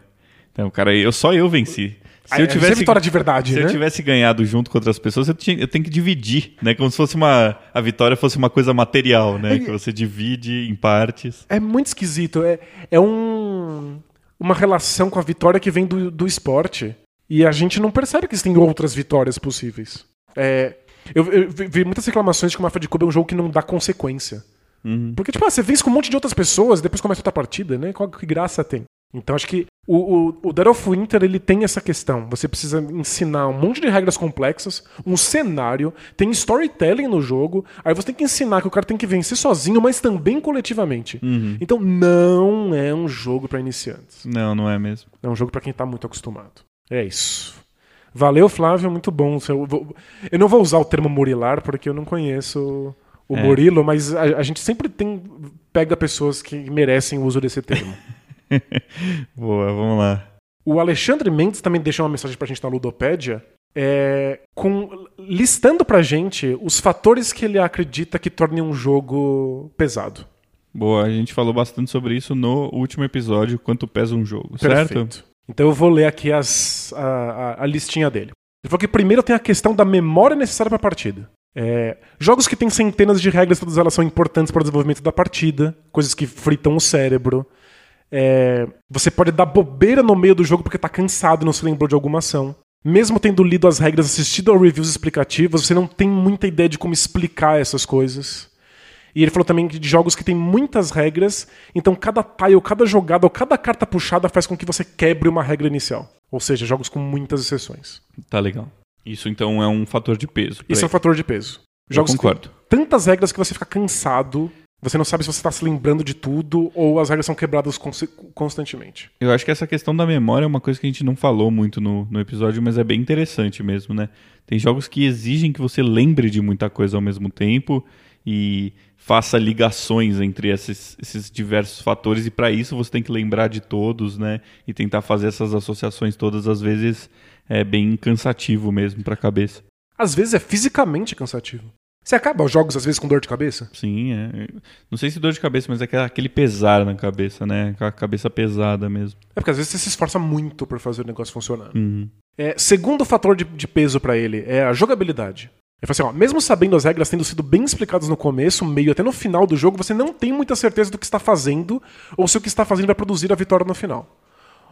Então, cara, eu só eu venci. Se Ah, eu é tivesse vitória de verdade, se né? eu tivesse ganhado junto com outras pessoas, eu, tinha, eu tenho que dividir, né? Como se fosse uma a vitória fosse uma coisa material, né? Que você divide em partes. É muito esquisito. É, é um, uma relação com a vitória que vem do, do esporte. E a gente não percebe que existem outras vitórias possíveis. É, eu, eu vi muitas reclamações de que o Mafia de Cuba é um jogo que não dá consequência. Uhum. Porque, tipo, ah, você vence com um monte de outras pessoas, depois começa outra partida, né? Qual que graça tem? Então acho que o, o, o Dead of Winter ele tem essa questão. Você precisa ensinar um monte de regras complexas, um cenário, tem storytelling no jogo, aí você tem que ensinar que o cara tem que vencer sozinho, mas também coletivamente. Uhum. Então não é um jogo pra iniciantes. Não, não é mesmo. É um jogo pra quem tá muito acostumado. É isso. Valeu, Flávio, muito bom. Eu, vou- eu não vou usar o termo murilar porque eu não conheço o É. Murilo, mas a, a gente sempre tem pega pessoas que merecem o uso desse termo. Boa, vamos lá. O Alexandre Mendes também deixou uma mensagem pra gente na Ludopédia, é, com, listando pra gente os fatores que ele acredita que tornem um jogo pesado. Boa, a gente falou bastante sobre isso no último episódio, quanto pesa um jogo, certo? Então eu vou ler aqui as, a, a- a listinha dele. Ele falou que primeiro tem a questão da memória necessária para a partida. É, jogos que têm centenas de regras, todas elas são importantes para o desenvolvimento da partida, coisas que fritam o cérebro. É, você pode dar bobeira no meio do jogo porque tá cansado e não se lembrou de alguma ação. Mesmo tendo lido as regras, assistido a reviews explicativas, você não tem muita ideia de como explicar essas coisas. E ele falou também de jogos que tem muitas regras, então cada tile, cada jogada ou cada carta puxada faz com que você quebre uma regra inicial. Ou seja, jogos com muitas exceções. Tá legal. Isso então é um fator de peso. pra Isso é um fator de peso. Eu Jogos que concordo. tantas regras que você fica cansado, você não sabe se você está se lembrando de tudo ou as regras são quebradas constantemente. Eu acho que essa questão da memória é uma coisa que a gente não falou muito no, no episódio, mas é bem interessante mesmo, né? Tem jogos que exigem que você lembre de muita coisa ao mesmo tempo e faça ligações entre esses, esses diversos fatores, e para isso você tem que lembrar de todos, né? E tentar fazer essas associações todas, às vezes é bem cansativo mesmo para a cabeça. Às vezes é fisicamente cansativo. Você acaba os jogos, às vezes, com dor de cabeça? Sim, é. Não sei se dor de cabeça, mas é aquela- aquele pesar na cabeça, né? Aquela cabeça pesada mesmo. É porque às vezes você se esforça muito por fazer o negócio funcionar. Uhum. É, segundo fator de, de peso pra ele é a jogabilidade. Ele falou assim, ó, mesmo sabendo as regras tendo sido bem explicadas no começo, meio até no final do jogo, você não tem muita certeza do que está fazendo ou se o que está fazendo vai produzir a vitória no final.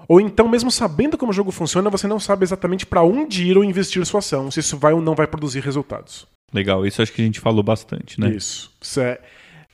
Ou então, mesmo sabendo como o jogo funciona, você não sabe exatamente pra onde ir ou investir sua ação, se isso vai ou não vai produzir resultados. Legal, isso acho que a gente falou bastante, né? Isso. Isso é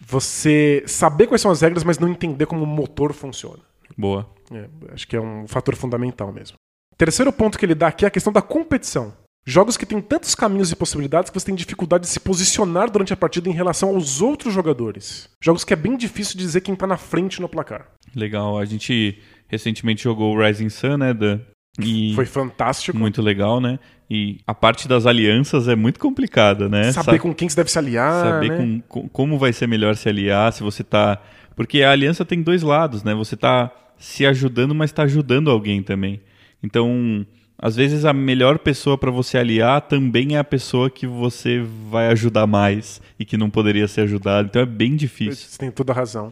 você saber quais são as regras, mas não entender como o motor funciona. Boa. É, acho que é um fator fundamental mesmo. Terceiro ponto que ele dá aqui é a questão da competição. Jogos que têm tantos caminhos e possibilidades que você tem dificuldade de se posicionar durante a partida em relação aos outros jogadores. Jogos que é bem difícil dizer quem tá na frente no placar. Legal. A gente recentemente jogou o Rising Sun, né? Da... E Foi fantástico. muito legal, né? E a parte das alianças é muito complicada, né? Saber Sa- com quem você deve se aliar. saber né? com- com- como vai ser melhor se aliar, se você tá. Porque a aliança tem dois lados, né? Você tá se ajudando, mas tá ajudando alguém também. Então, às vezes a melhor pessoa para você aliar também é a pessoa que você vai ajudar mais e que não poderia ser ajudado. Então é bem difícil. Você tem toda a razão.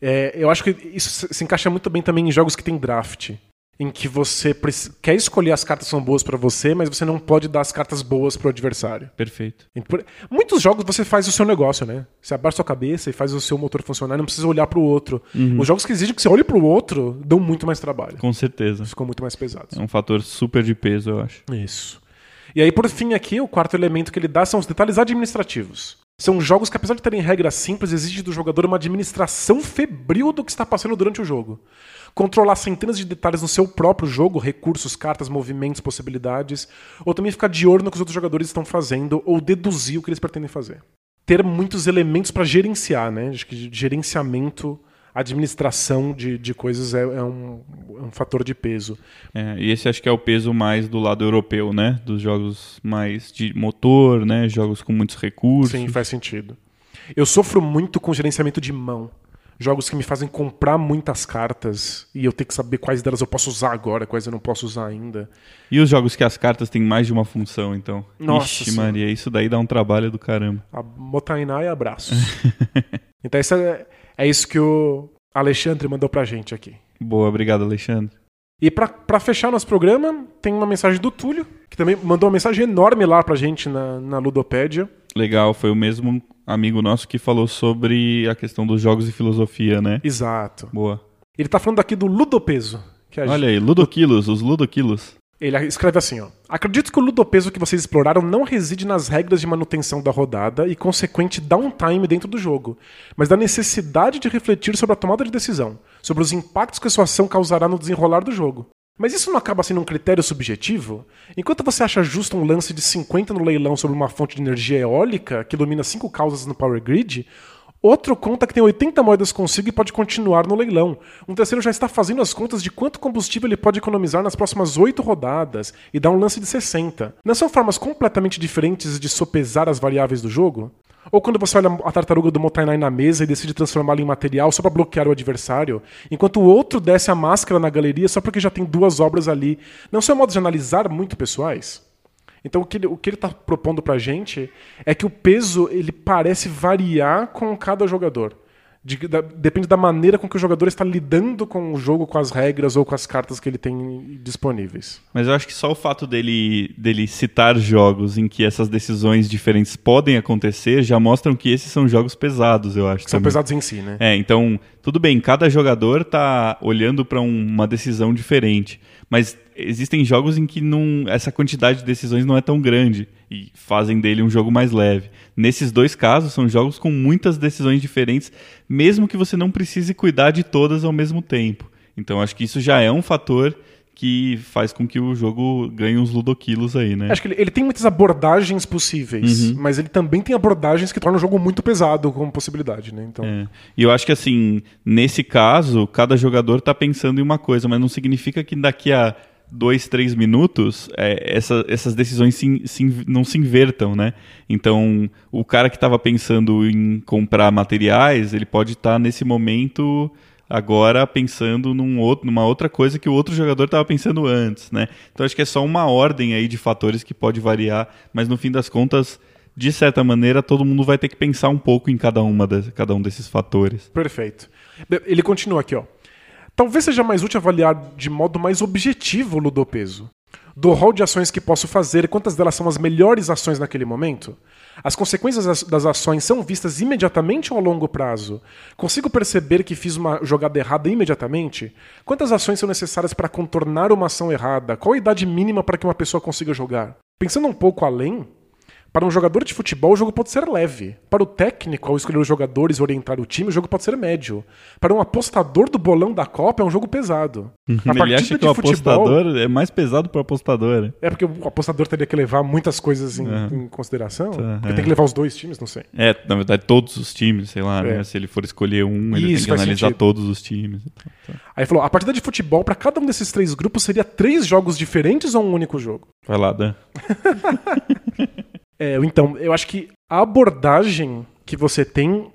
É, eu acho que isso se encaixa muito bem também em jogos que tem draft. Em que você quer escolher as cartas que são boas pra você, mas você não pode dar as cartas boas pro adversário. Perfeito. Muitos jogos você faz o seu negócio, né? Você abaixa sua cabeça e faz o seu motor funcionar, não precisa olhar pro outro. Os jogos que exigem que você olhe pro outro dão muito mais trabalho. Com certeza. Ficam muito mais pesados. É um fator super de peso, eu acho. Isso. E aí, por fim, aqui, o quarto elemento que ele dá são os detalhes administrativos. São jogos que, apesar de terem regras simples, exigem do jogador uma administração febril do que está passando durante o jogo. Controlar centenas de detalhes no seu próprio jogo, recursos, cartas, movimentos, possibilidades, ou também ficar de olho no que os outros jogadores estão fazendo, ou deduzir o que eles pretendem fazer. Ter muitos elementos para gerenciar, né? Acho que gerenciamento, administração de, de coisas é, é um, é um fator de peso. É, e esse acho que é o peso mais do lado europeu, né? Dos jogos mais de motor, né? Jogos com muitos recursos. Sim, faz sentido. Eu sofro muito com gerenciamento de mão. Jogos que me fazem comprar muitas cartas e eu tenho que saber quais delas eu posso usar agora, quais eu não posso usar ainda. E os jogos que as cartas têm mais de uma função, então? Nossa Ixi, Senhora. Maria, isso daí dá um trabalho do caramba. A Motainá e abraços. então isso é, é isso que o Alexandre mandou pra gente aqui. Boa, obrigado, Alexandre. E pra, pra fechar nosso programa, tem uma mensagem do Túlio, que também mandou uma mensagem enorme lá pra gente na, na Ludopédia. Legal, foi o mesmo amigo nosso que falou sobre a questão dos jogos e filosofia, né? Exato. Boa. Ele tá falando aqui do Ludopeso. Que a Olha aí, Ludoquilos, os Ludoquilos. Ele escreve assim, ó. Acredito que o ludopeso que vocês exploraram não reside nas regras de manutenção da rodada e consequente downtime dentro do jogo, mas da necessidade de refletir sobre a tomada de decisão, sobre os impactos que a sua ação causará no desenrolar do jogo. Mas isso não acaba sendo um critério subjetivo? Enquanto você acha justo um lance de 50 no leilão sobre uma fonte de energia eólica que domina cinco causas no Power Grid, Outro conta que tem 80 moedas consigo e pode continuar no leilão. Um terceiro já está fazendo as contas de quanto combustível ele pode economizar nas próximas 8 rodadas e dá um lance de 60. Não são formas completamente diferentes de sopesar as variáveis do jogo? Ou quando você olha a tartaruga do Motainai na mesa e decide transformá-la em material só para bloquear o adversário, enquanto o outro desce a máscara na galeria só porque já tem duas obras ali. Não são modos de analisar muito pessoais? Então o que ele, o que ele está propondo para a gente é que o peso ele parece variar com cada jogador. De, da, depende da maneira com que o jogador está lidando com o jogo, com as regras ou com as cartas que ele tem disponíveis. Mas eu acho que só o fato dele, dele citar jogos em que essas decisões diferentes podem acontecer já mostram que esses são jogos pesados, eu acho. São também. pesados em si, né? É, então, tudo bem, cada jogador está olhando para um, uma decisão diferente. Mas existem jogos em que não, essa quantidade de decisões não é tão grande e fazem dele um jogo mais leve. Nesses dois casos, são jogos com muitas decisões diferentes, mesmo que você não precise cuidar de todas ao mesmo tempo. Então, acho que isso já é um fator que faz com que o jogo ganhe uns ludoquilos aí, né? Acho que ele, ele tem muitas abordagens possíveis, Uhum. mas ele também tem abordagens que tornam o jogo muito pesado como possibilidade, né? Então, É. E eu acho que assim, nesse caso, cada jogador está pensando em uma coisa, mas não significa que daqui a dois, três minutos é, essa- essas decisões se, se- não se invertam, né? Então, o cara que estava pensando em comprar materiais, ele pode estar nesse momento agora pensando num outro, numa outra coisa que o outro jogador estava pensando antes, né? Então acho que é só uma ordem aí de fatores que pode variar, mas no fim das contas, de certa maneira, todo mundo vai ter que pensar um pouco em cada, uma de- cada um desses fatores. Perfeito. Ele continua aqui, ó. Talvez seja mais útil avaliar de modo mais objetivo o ludopeso. Do rol de ações que posso fazer, quantas delas são as melhores ações naquele momento? As consequências das- ações são vistas imediatamente ou a longo prazo? Consigo perceber que fiz uma jogada errada imediatamente? Quantas ações são necessárias para contornar uma ação errada? Qual a idade mínima para que uma pessoa consiga jogar? Pensando um pouco além, para um jogador de futebol, o jogo pode ser leve. Para o técnico, ao escolher os jogadores e orientar o time, o jogo pode ser médio. Para um apostador do bolão da Copa, é um jogo pesado. A Ele acha que o apostador é mais pesado para o apostador. né? É porque o apostador teria que levar muitas coisas em, em consideração. Tá, porque é. tem que levar os dois times, não sei. É, na verdade, todos os times, sei lá, É. né? Se ele for escolher um, ele Isso, tem que analisar sentido. todos os times. Tá. Aí falou: a partida de futebol, para cada um desses três grupos, seria três jogos diferentes ou um único jogo? Vai lá, Dan. É, então, eu acho que a abordagem que você tem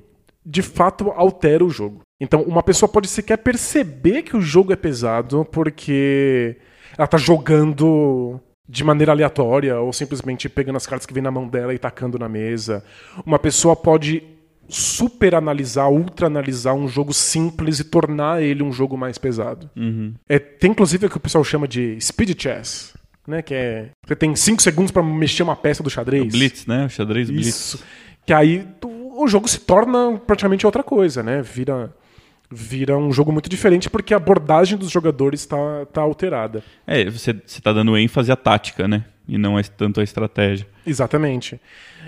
de fato altera o jogo. Então, uma pessoa pode sequer perceber que o jogo é pesado porque ela tá jogando de maneira aleatória ou simplesmente pegando as cartas que vem na mão dela e tacando na mesa. Uma pessoa pode super analisar, ultra analisar um jogo simples e tornar ele um jogo mais pesado. É, tem inclusive o que o pessoal chama de speed chess, né? Que é você tem 5 segundos pra mexer uma peça do xadrez. Blitz, né? O xadrez Blitz. Isso. Que aí o jogo se torna praticamente outra coisa, né? Vira vira um jogo muito diferente porque a abordagem dos jogadores tá, tá alterada. É, você, você tá dando ênfase à tática, né? E não a- tanto à estratégia. Exatamente.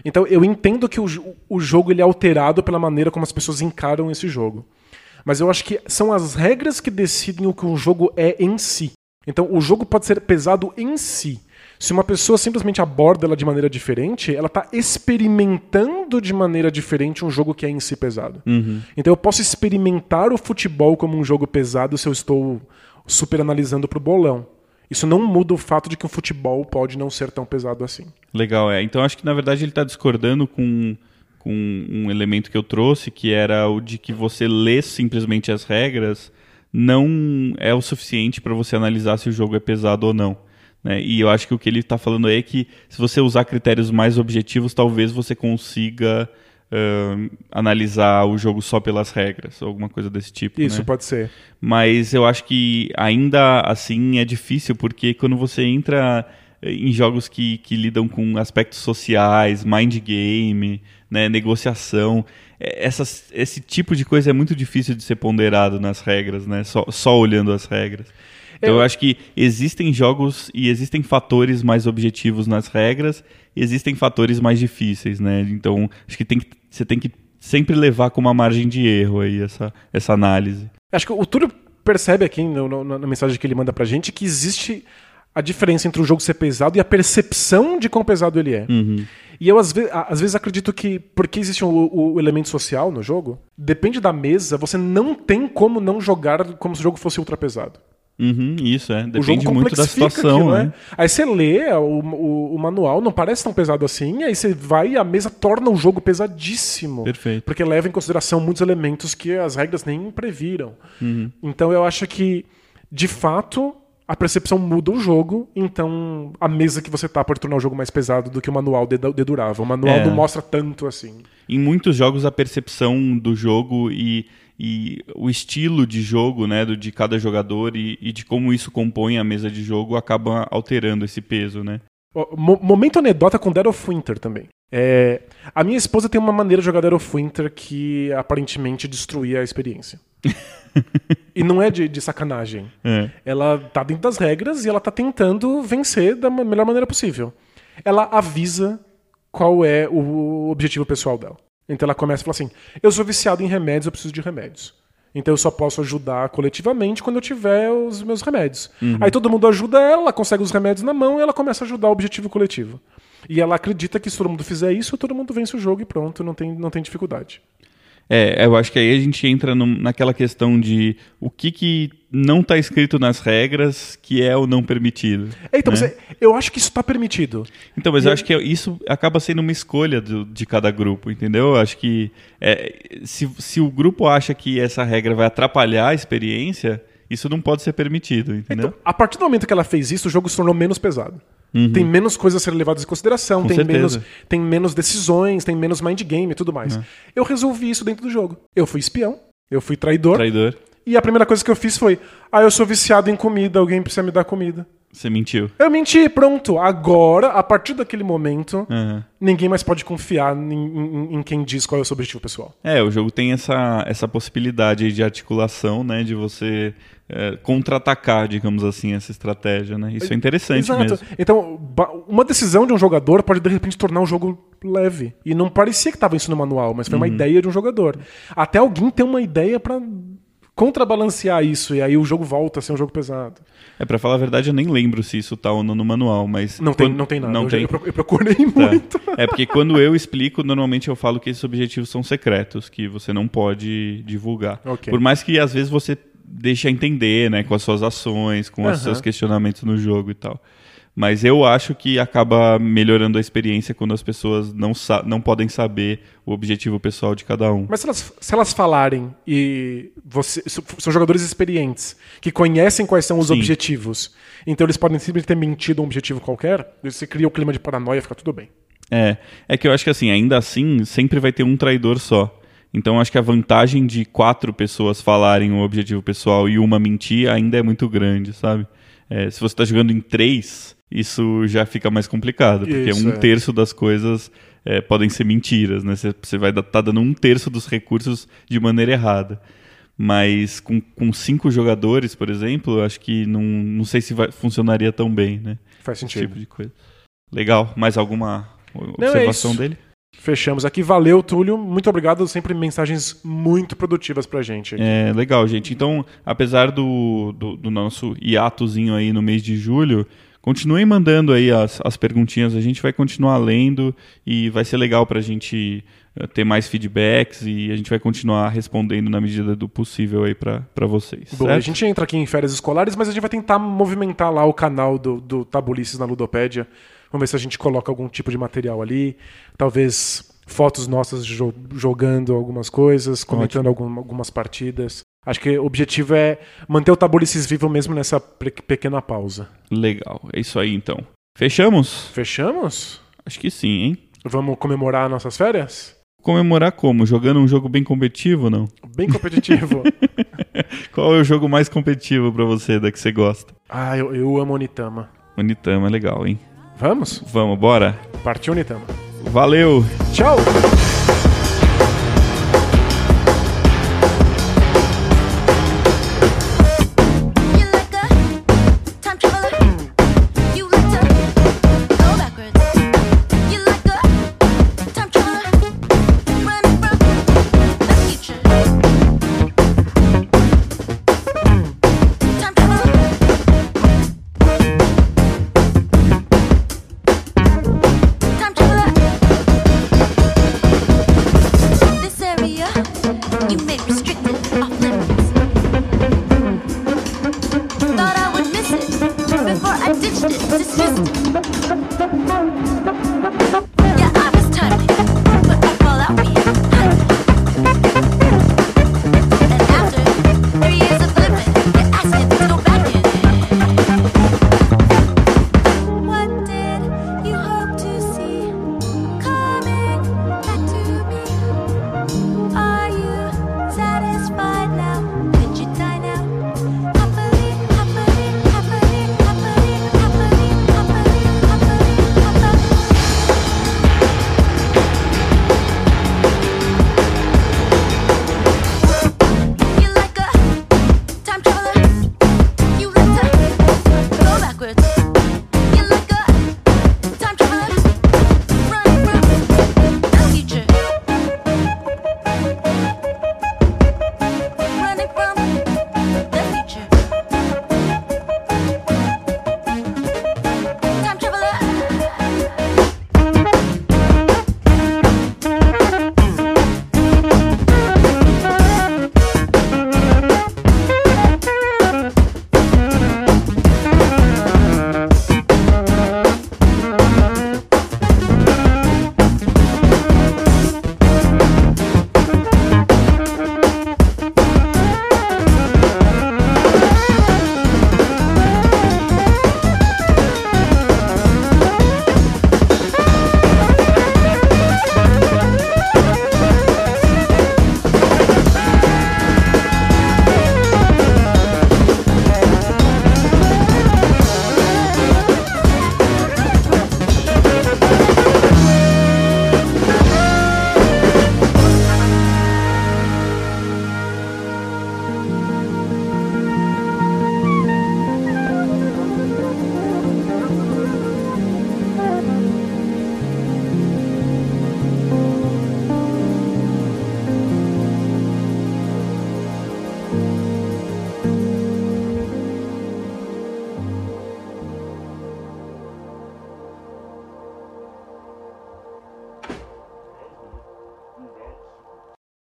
Então eu entendo que o, o jogo ele é alterado pela maneira como as pessoas encaram esse jogo. Mas eu acho que são as regras que decidem o que um jogo é em si. Então o jogo pode ser pesado em si. Se uma pessoa simplesmente aborda ela de maneira diferente, ela está experimentando de maneira diferente um jogo que é em si pesado. Então eu posso experimentar o futebol como um jogo pesado se eu estou super analisando pro bolão. Isso não muda o fato de que o futebol pode não ser tão pesado assim. Legal, é. Então acho que na verdade ele está discordando com, com um elemento que eu trouxe, que era o de que você lê simplesmente as regras não é o suficiente para você analisar se o jogo é pesado ou não. Né? E eu acho que o que ele está falando aí é que se você usar critérios mais objetivos, talvez você consiga ahn, analisar o jogo só pelas regras, alguma coisa desse tipo. Isso né? pode ser. mas eu acho que ainda assim é difícil, porque quando você entra em jogos que, que lidam com aspectos sociais, mind game, né, negociação, essas, esse tipo de coisa é muito difícil de ser ponderado nas regras, né, só, só olhando as regras. Então eu acho que existem jogos e existem fatores mais objetivos nas regras, e existem fatores mais difíceis, né? Então acho que, tem que você tem que sempre levar com uma margem de erro aí essa, essa análise. Acho que o Túlio percebe aqui no, no, na mensagem que ele manda pra gente que existe a diferença entre o jogo ser pesado e a percepção de quão pesado ele é. Uhum. E eu, às, ve às, vezes, acredito que, porque existe o, o, elemento social no jogo, depende da mesa, você não tem como não jogar como se o jogo fosse ultra pesado. Uhum, isso, é. Depende muito da situação. Aquilo, né? né? Aí você lê o, o, o, manual, não parece tão pesado assim, aí você vai e a mesa torna o jogo pesadíssimo. Perfeito. Porque leva em consideração muitos elementos que as regras nem previram. Uhum. Então eu acho que, de fato, a percepção muda o jogo, então a mesa que você tá pode tornar o jogo mais pesado do que o manual dedurava. O manual é. não mostra tanto assim. Em muitos jogos a percepção do jogo e, e o estilo de jogo né, do, de cada jogador e, e, de como isso compõe a mesa de jogo acaba alterando esse peso, né? Momento anedota com Dead of Winter também. É, a minha esposa tem uma maneira de jogar Dead of Winter que aparentemente destruía a experiência. e não é de, de sacanagem. É. Ela tá dentro das regras e ela tá tentando vencer da melhor maneira possível. Ela avisa qual é o objetivo pessoal dela. Então ela começa a falar assim: eu sou viciado em remédios, eu preciso de remédios. Então eu só posso ajudar coletivamente quando eu tiver os meus remédios. Uhum. Aí todo mundo ajuda ela, ela consegue os remédios na mão e ela começa a ajudar o objetivo coletivo. E ela acredita que se todo mundo fizer isso, todo mundo vence o jogo e pronto, não tem, não tem dificuldade. É, eu acho que aí a gente entra no, naquela questão de o que, que não está escrito nas regras que é o não permitido. É, então, né? você, eu acho que isso está permitido. Então, mas e eu acho que isso acaba sendo uma escolha do, de cada grupo, entendeu? Eu acho que é, se, se o grupo acha que essa regra vai atrapalhar a experiência, isso não pode ser permitido, entendeu? Então, a partir do momento que ela fez isso, o jogo se tornou menos pesado. Uhum. Tem menos coisas a serem levadas em consideração, tem certeza. menos, tem menos decisões, tem menos mind game e tudo mais. Uhum. Eu resolvi isso dentro do jogo. Eu fui espião, eu fui traidor. Traidor. E a primeira coisa que eu fiz foi: ah, eu sou viciado em comida, alguém precisa me dar comida. Você mentiu. Eu menti, pronto. Agora, a partir daquele momento, Uhum. ninguém mais pode confiar em, em- em quem diz qual é o seu objetivo pessoal. É, o jogo tem essa, essa possibilidade de articulação, né? De você é, contra-atacar, digamos assim, essa estratégia, né? Isso é interessante Exato. mesmo. Então, uma decisão de um jogador pode de repente tornar o jogo leve. E não parecia que estava isso no manual, mas foi Uhum. uma ideia de um jogador. Até alguém ter uma ideia pra contrabalancear isso, e aí o jogo volta a ser um jogo pesado. É, pra falar a verdade, eu nem lembro se isso tá ou não no manual, mas... Não tem, quando- não tem nada. Não eu, tem. eu pro- eu procurei Tá. muito. É porque quando eu explico, normalmente eu falo que esses objetivos são secretos, que você não pode divulgar. Ok. Por mais que às vezes você deixe entender, né, com as suas ações, com os Aham. seus questionamentos no jogo e tal. Mas eu acho que acaba melhorando a experiência quando as pessoas não, sa não podem saber o objetivo pessoal de cada um. Mas se elas, se elas falarem e você, são jogadores experientes, que conhecem quais são os Sim. objetivos, então eles podem simplesmente ter mentido um objetivo qualquer, você cria o clima de paranoia, fica tudo bem. É, é que eu acho que assim, ainda assim, sempre vai ter um traidor só. Então acho que a vantagem de quatro pessoas falarem o objetivo pessoal e uma mentir ainda é muito grande, sabe? É, se você está jogando em três, isso já fica mais complicado, porque Isso, um é. terço das coisas é, podem ser mentiras, né? Você, vai estar tá dando um terço dos recursos de maneira errada. Mas com, com cinco jogadores, por exemplo, acho que não, não sei se vai, funcionaria tão bem, né? Faz Esse sentido. tipo de coisa. Legal. Mais alguma é observação isso. dele? Fechamos aqui. Valeu, Túlio. Muito obrigado. Sempre mensagens muito produtivas pra gente. aqui. É, legal, gente. Então, apesar do, do, do nosso hiatozinho aí no mês de julho, continuem mandando aí as, as perguntinhas. A gente vai continuar lendo e vai ser legal pra gente eh, ter mais feedbacks e a gente vai continuar respondendo na medida do possível aí pra vocês. Bom, a gente entra aqui em férias escolares, mas a gente vai tentar movimentar lá o canal do, do Tabulices na Ludopédia. Vamos ver se a gente coloca algum tipo de material ali. Talvez fotos nossas jo- jogando algumas coisas, comentando algum- algumas partidas. Acho que o objetivo é manter o Tabulices vivo mesmo nessa pe- pequena pausa. Legal. É isso aí, então. Fechamos? Fechamos? Acho que sim, hein? Vamos comemorar nossas férias? Comemorar como? Jogando um jogo bem competitivo, não? Bem competitivo. Qual é o jogo mais competitivo pra você, da que você gosta? ah, eu, eu amo Onitama. Onitama é legal, hein? Vamos? Vamos, bora? Partiu Onitama. Valeu! Tchau!